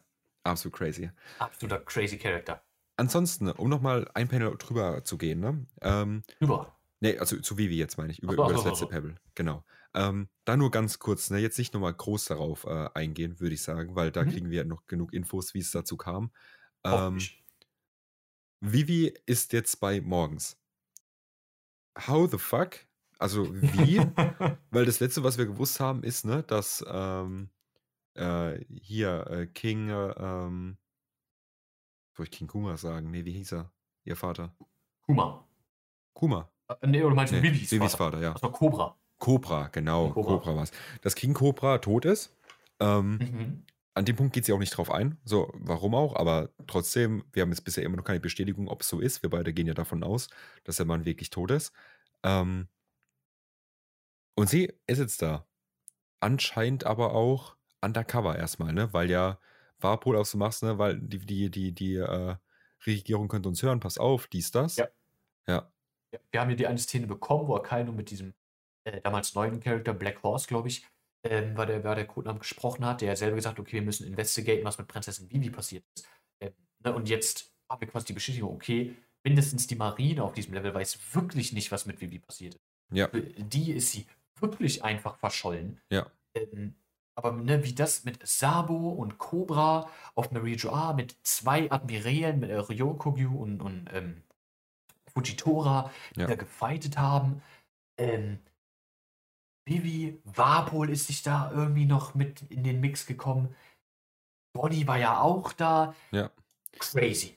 absolut crazy. absoluter crazy Character. Ansonsten, um nochmal ein Panel drüber zu gehen, ne? Ähm, Über. Nee, also zu Vivi jetzt meine ich, über, so, über das so, letzte so. Pebble. Genau. Ähm, da nur ganz kurz, ne, jetzt nicht nochmal groß darauf äh, eingehen, würde ich sagen, weil da Mhm. kriegen wir noch genug Infos, wie es dazu kam. Ähm. Vivi ist jetzt bei morgens. How the fuck? Also wie? [LAUGHS] weil das letzte, was wir gewusst haben, ist, ne, dass ähm, äh, hier äh, King, äh, ähm, soll ich King Kuma sagen? Nee, wie hieß er? Ihr Vater? Kuma. Kuma. Äh, Nee, oder meinst du Nee, Vivis, Vivis Vater? Vater, ja. Das war Cobra. Cobra, genau. Cobra. Cobra, war's. Dass King Cobra tot ist. Ähm, Mhm. An dem Punkt geht sie auch nicht drauf ein. So, warum auch? Aber trotzdem, wir haben jetzt bisher immer noch keine Bestätigung, ob es so ist. Wir beide gehen ja davon aus, dass der Mann wirklich tot ist. Ähm, und sie ist jetzt da. Anscheinend aber auch undercover erstmal, ne? Weil ja Warpol auch so machst, ne? Weil die, die, die, die äh, Regierung könnte uns hören, pass auf, dies, das. Ja. Ja, Ja, wir haben hier die eine Szene bekommen, wo Akainu mit diesem äh, damals neuen Charakter, Black Horse, glaube ich, ähm, war, der, war der Codename gesprochen hat, der selber gesagt okay, wir müssen investigaten, was mit Prinzessin Vivi passiert ist. Ähm, ne, und jetzt haben wir quasi die Bestätigung, okay, mindestens die Marine auf diesem Level weiß wirklich nicht, was mit Vivi passiert ist. ja, Für die ist sie wirklich einfach verschollen. ja, Ähm, aber ne, wie das mit Sabo und Cobra auf Marie Joa mit zwei Admirälen, mit äh, Ryokogyu und, und ähm, Fujitora, die Ja. da gefightet haben. Ähm, Vivi, Warpol ist sich da irgendwie noch mit in den Mix gekommen. Bonnie war ja auch da. ja. Crazy.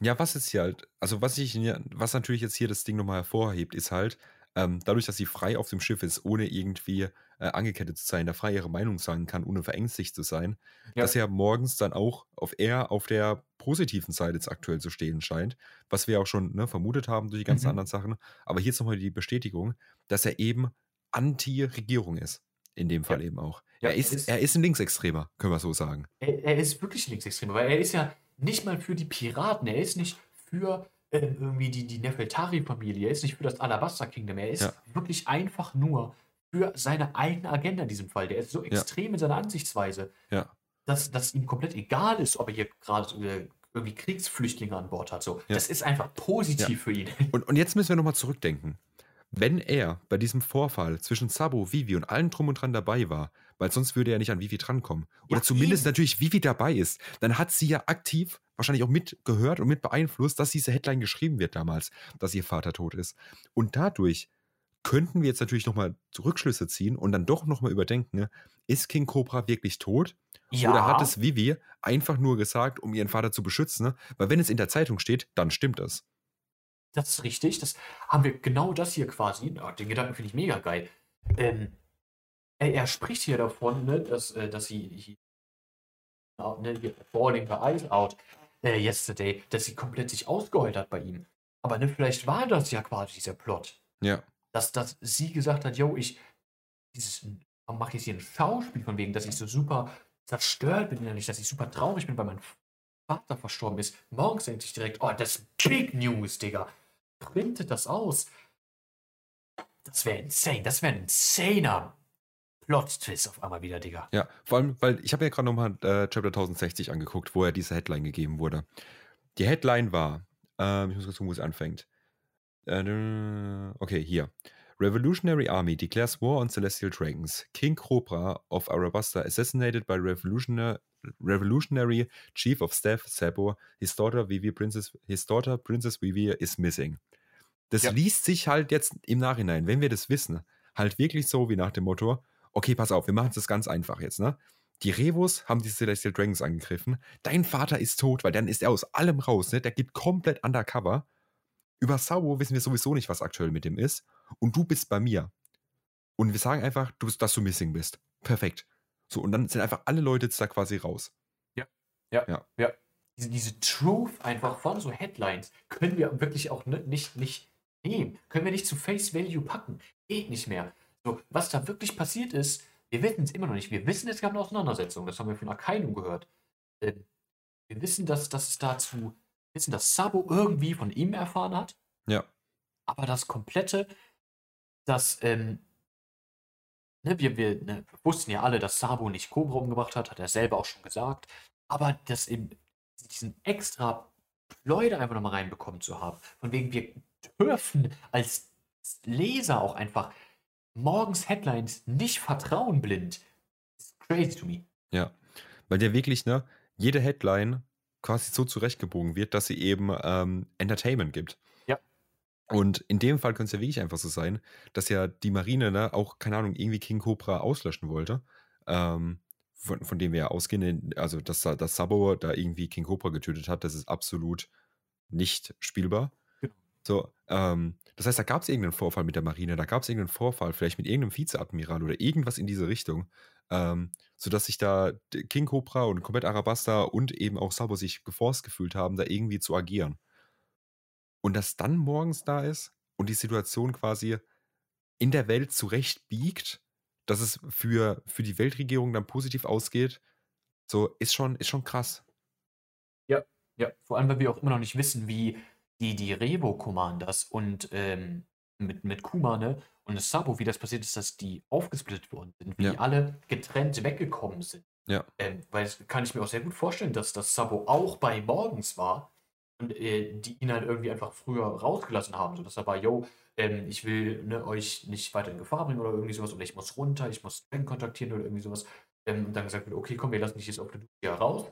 Ja, was ist hier halt, also was ich, was natürlich jetzt hier das Ding nochmal hervorhebt, ist halt, ähm, dadurch, dass sie frei auf dem Schiff ist, ohne irgendwie äh, angekettet zu sein, da frei ihre Meinung sagen kann, ohne verängstigt zu sein, Ja. dass er morgens dann auch auf eher auf der positiven Seite jetzt aktuell zu stehen scheint, was wir auch schon ne, vermutet haben durch die ganzen Mhm. anderen Sachen. Aber hier ist nochmal die Bestätigung, dass er eben Anti-Regierung ist. In dem Fall eben auch. Ja, er, ist, ist- er ist ein Linksextremer, können wir so sagen. Er, er ist wirklich linksextrem, weil er ist ja nicht mal für die Piraten, er ist nicht für ähm, irgendwie die, die Nefeltari-Familie, er ist nicht für das Alabaster Kingdom, er ist Ja. wirklich einfach nur für seine eigene Agenda in diesem Fall. Der ist so extrem in seiner Ansichtsweise, Ja. dass, dass ihm komplett egal ist, ob er hier gerade äh, irgendwie Kriegsflüchtlinge an Bord hat. So. Ja. Das ist einfach positiv Ja. für ihn. Und, und jetzt müssen wir nochmal zurückdenken. Wenn er bei diesem Vorfall zwischen Sabo, Vivi und allen drum und dran dabei war, weil sonst würde er nicht an Vivi drankommen, oder Ja, zumindest eben. natürlich Vivi dabei ist, dann hat sie ja aktiv wahrscheinlich auch mitgehört und mit beeinflusst, dass diese Headline geschrieben wird damals, dass ihr Vater tot ist. Und dadurch könnten wir jetzt natürlich nochmal Rückschlüsse ziehen und dann doch nochmal überdenken, ne, ist King Cobra wirklich tot? Oder hat es Vivi einfach nur gesagt, um ihren Vater zu beschützen? ne? Weil wenn es in der Zeitung steht, dann stimmt es. Das ist richtig. Das haben wir genau das hier quasi. Oh, den Gedanken finde ich mega geil. Ähm, er, er spricht hier davon, ne, dass, äh, dass sie hier, ne, hier falling the eyes out äh, yesterday, dass sie komplett sich ausgeheult hat bei ihm. Aber ne, vielleicht war das ja quasi dieser Plot, Ja, dass, dass sie gesagt hat, yo, ich mache jetzt hier ein Schauspiel von wegen, dass ich so super zerstört bin innerlich, dass ich super traurig bin, weil mein Vater verstorben ist. Morgens denke ich direkt, oh, das ist Big News, Digga. Printet das aus. Das wäre insane. Das wäre ein insaner Plot-Twist auf einmal wieder, Digga. Ja, vor allem, weil ich habe ja gerade nochmal äh, Chapter 1060 angeguckt, wo ja diese Headline gegeben wurde. Die Headline war, ähm, ich muss kurz gucken, wo es anfängt. Äh, okay, hier. Revolutionary Army declares war on celestial dragons. King Cobra of Arabasta assassinated by Revolutionary, Revolutionary Chief of Staff Sabo. His daughter Vivi Princess, his daughter Princess Vivi is missing. Das Ja. liest sich halt jetzt im Nachhinein, wenn wir das wissen, halt wirklich so wie nach dem Motto, okay, pass auf, wir machen es ganz einfach jetzt, ne? Die Revos haben die Celestial Dragons angegriffen. Dein Vater ist tot, weil dann ist er aus allem raus, ne? Der geht komplett undercover. Über Sabo wissen wir sowieso nicht, was aktuell mit dem ist. Und du bist bei mir. Und wir sagen einfach, du, dass du missing bist. Perfekt. So, und dann sind einfach alle Leute jetzt da quasi raus. Ja. Ja. Ja. ja. Diese, diese Truth einfach von so Headlines können wir wirklich auch nicht, nicht nehmen. Können wir nicht zu Face Value packen. Geht nicht mehr. So, was da wirklich passiert ist, wir wissen es immer noch nicht. Wir wissen, es gab eine Auseinandersetzung. Das haben wir von Akainu gehört. Äh, wir wissen, dass, dass es dazu, wir wissen, dass Sabo irgendwie von ihm erfahren hat. Ja. Aber das komplette, das, ähm, ne, wir, wir ne, wussten ja alle, dass Sabo nicht Cobra umgebracht hat, hat er selber auch schon gesagt. Aber das eben, diesen extra Leute einfach nochmal reinbekommen zu haben, von wegen wir dürfen als Leser auch einfach morgens Headlines nicht vertrauen blind. Ist crazy to me. Ja. Weil der wirklich, ne, jede Headline quasi so zurechtgebogen wird, dass sie eben ähm, Entertainment gibt. Ja. Und in dem Fall könnte es ja wirklich einfach so sein, dass ja die Marine, ne, auch, keine Ahnung, irgendwie King Cobra auslöschen wollte. Ähm, von, von dem wir ja ausgehen, also dass, dass Sabo da irgendwie King Cobra getötet hat, das ist absolut nicht spielbar. Genau. So, ähm, das heißt, da gab es irgendeinen Vorfall mit der Marine, da gab es irgendeinen Vorfall, vielleicht mit irgendeinem Vizeadmiral oder irgendwas in diese Richtung, ähm, sodass sich da King Cobra und komplett Arabasta und eben auch Sabo sich geforst gefühlt haben, da irgendwie zu agieren. Und dass dann morgens da ist und die Situation quasi in der Welt zurecht biegt, dass es für, für die Weltregierung dann positiv ausgeht, so ist schon, ist schon krass. Ja, ja, vor allem, weil wir auch immer noch nicht wissen, wie die, die Revo-Commanders und ähm, mit, mit Kuma, ne, und das Sabo, wie das passiert ist, dass die aufgesplittet worden sind, wie Ja. die alle getrennt weggekommen sind. Ja. Ähm, weil das kann ich mir auch sehr gut vorstellen, dass das Sabo auch bei Morgens war und äh, die ihn halt irgendwie einfach früher rausgelassen haben, sodass er war, yo, ähm, ich will ne, euch nicht weiter in Gefahr bringen oder irgendwie sowas oder ich muss runter, ich muss Dragon kontaktieren oder irgendwie sowas. Ähm, und dann gesagt wird, okay, komm, wir lassen dich jetzt auf Lucia raus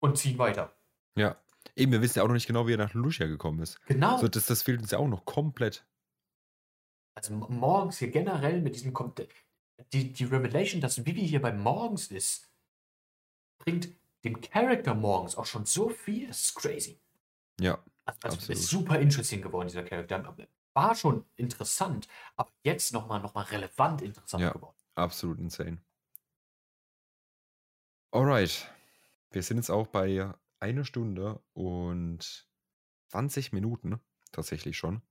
und ziehen weiter. Ja. Eben, wir wissen ja auch noch nicht genau, wie er nach Lucia gekommen ist. Genau. So, das, das fehlt uns ja auch noch komplett. Also morgens hier generell mit diesem Kom die, die Revelation, dass Vivi hier bei morgens ist, bringt dem Charakter morgens auch schon so viel, das ist crazy. Ja. Also, also ist super interesting geworden, dieser Charakter. War schon interessant, aber jetzt nochmal noch mal relevant interessant Ja. geworden. Absolut insane. Alright. Wir sind jetzt auch bei einer Stunde und 20 Minuten tatsächlich schon.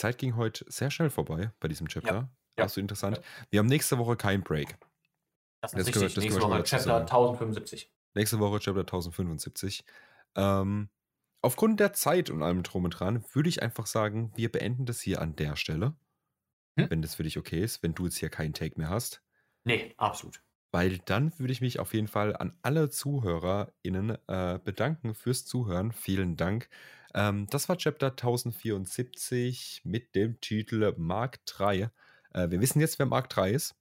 Zeit ging heute sehr schnell vorbei bei diesem Chapter. ja. Absolut interessant. Wir haben nächste Woche kein Break. Das ist richtig. das Nächste können schon Woche Chapter sagen. 1075. Nächste Woche Chapter 1075. Ähm, aufgrund der Zeit und allem drum und dran würde ich einfach sagen, wir beenden das hier an der Stelle. Hm? Wenn das für dich okay ist, wenn du jetzt hier keinen Take mehr hast. Nee, absolut. Weil dann würde ich mich auf jeden Fall an alle ZuhörerInnen äh, bedanken fürs Zuhören. Vielen Dank. Ähm, das war Chapter 1074 mit dem Titel Mark 3. Äh, wir wissen jetzt, wer Mark 3 ist.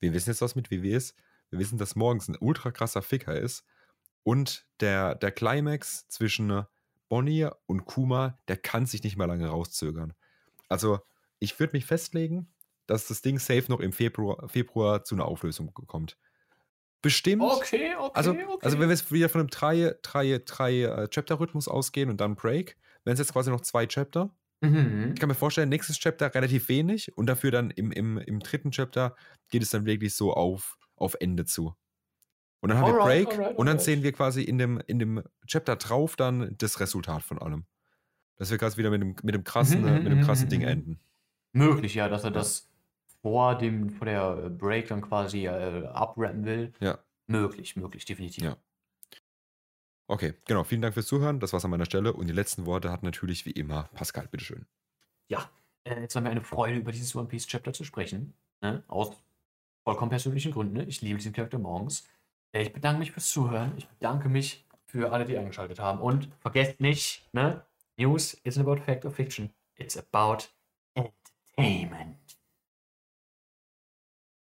Wir wissen jetzt, was mit WW ist. Wir wissen, dass morgens ein ultra krasser Ficker ist. Und der, der Climax zwischen Bonnie und Kuma, der kann sich nicht mal lange rauszögern. Also, ich würde mich festlegen, dass das Ding safe noch im Februar, Februar zu einer Auflösung kommt. Bestimmt. Okay, okay, Also, okay. also wenn wir jetzt wieder von einem drei, drei, drei äh, Chapter-Rhythmus ausgehen und dann Break, wären es jetzt quasi noch zwei Chapter. mhm. Ich kann mir vorstellen, nächstes Chapter relativ wenig und dafür dann im, im, im dritten Chapter geht es dann wirklich so auf, auf Ende zu. Und dann haben wir Alright, Break alright, und dann alright. sehen wir quasi in dem, in dem Chapter drauf dann das Resultat von allem. Dass wir quasi wieder mit dem, mit dem krassen, Mhm, äh, mit dem mhm, krassen mhm, Ding mhm. enden. Möglich, ja, dass er das vor dem, vor der äh, Break dann quasi äh, abrappen will. Ja. Möglich, möglich, definitiv. Ja. Okay, genau. Vielen Dank fürs Zuhören. Das war's an meiner Stelle. Und die letzten Worte hat natürlich wie immer Pascal, bitteschön. Ja, äh, jetzt war mir eine Freude, über dieses One Piece Chapter zu sprechen. Ne? Aus vollkommen persönlichen Gründen. Ne? Ich liebe diesen Charakter morgens. Äh, ich bedanke mich fürs Zuhören. Ich bedanke mich für alle, die eingeschaltet haben. Und vergesst nicht, ne? News isn't about fact or fiction. It's about entertainment.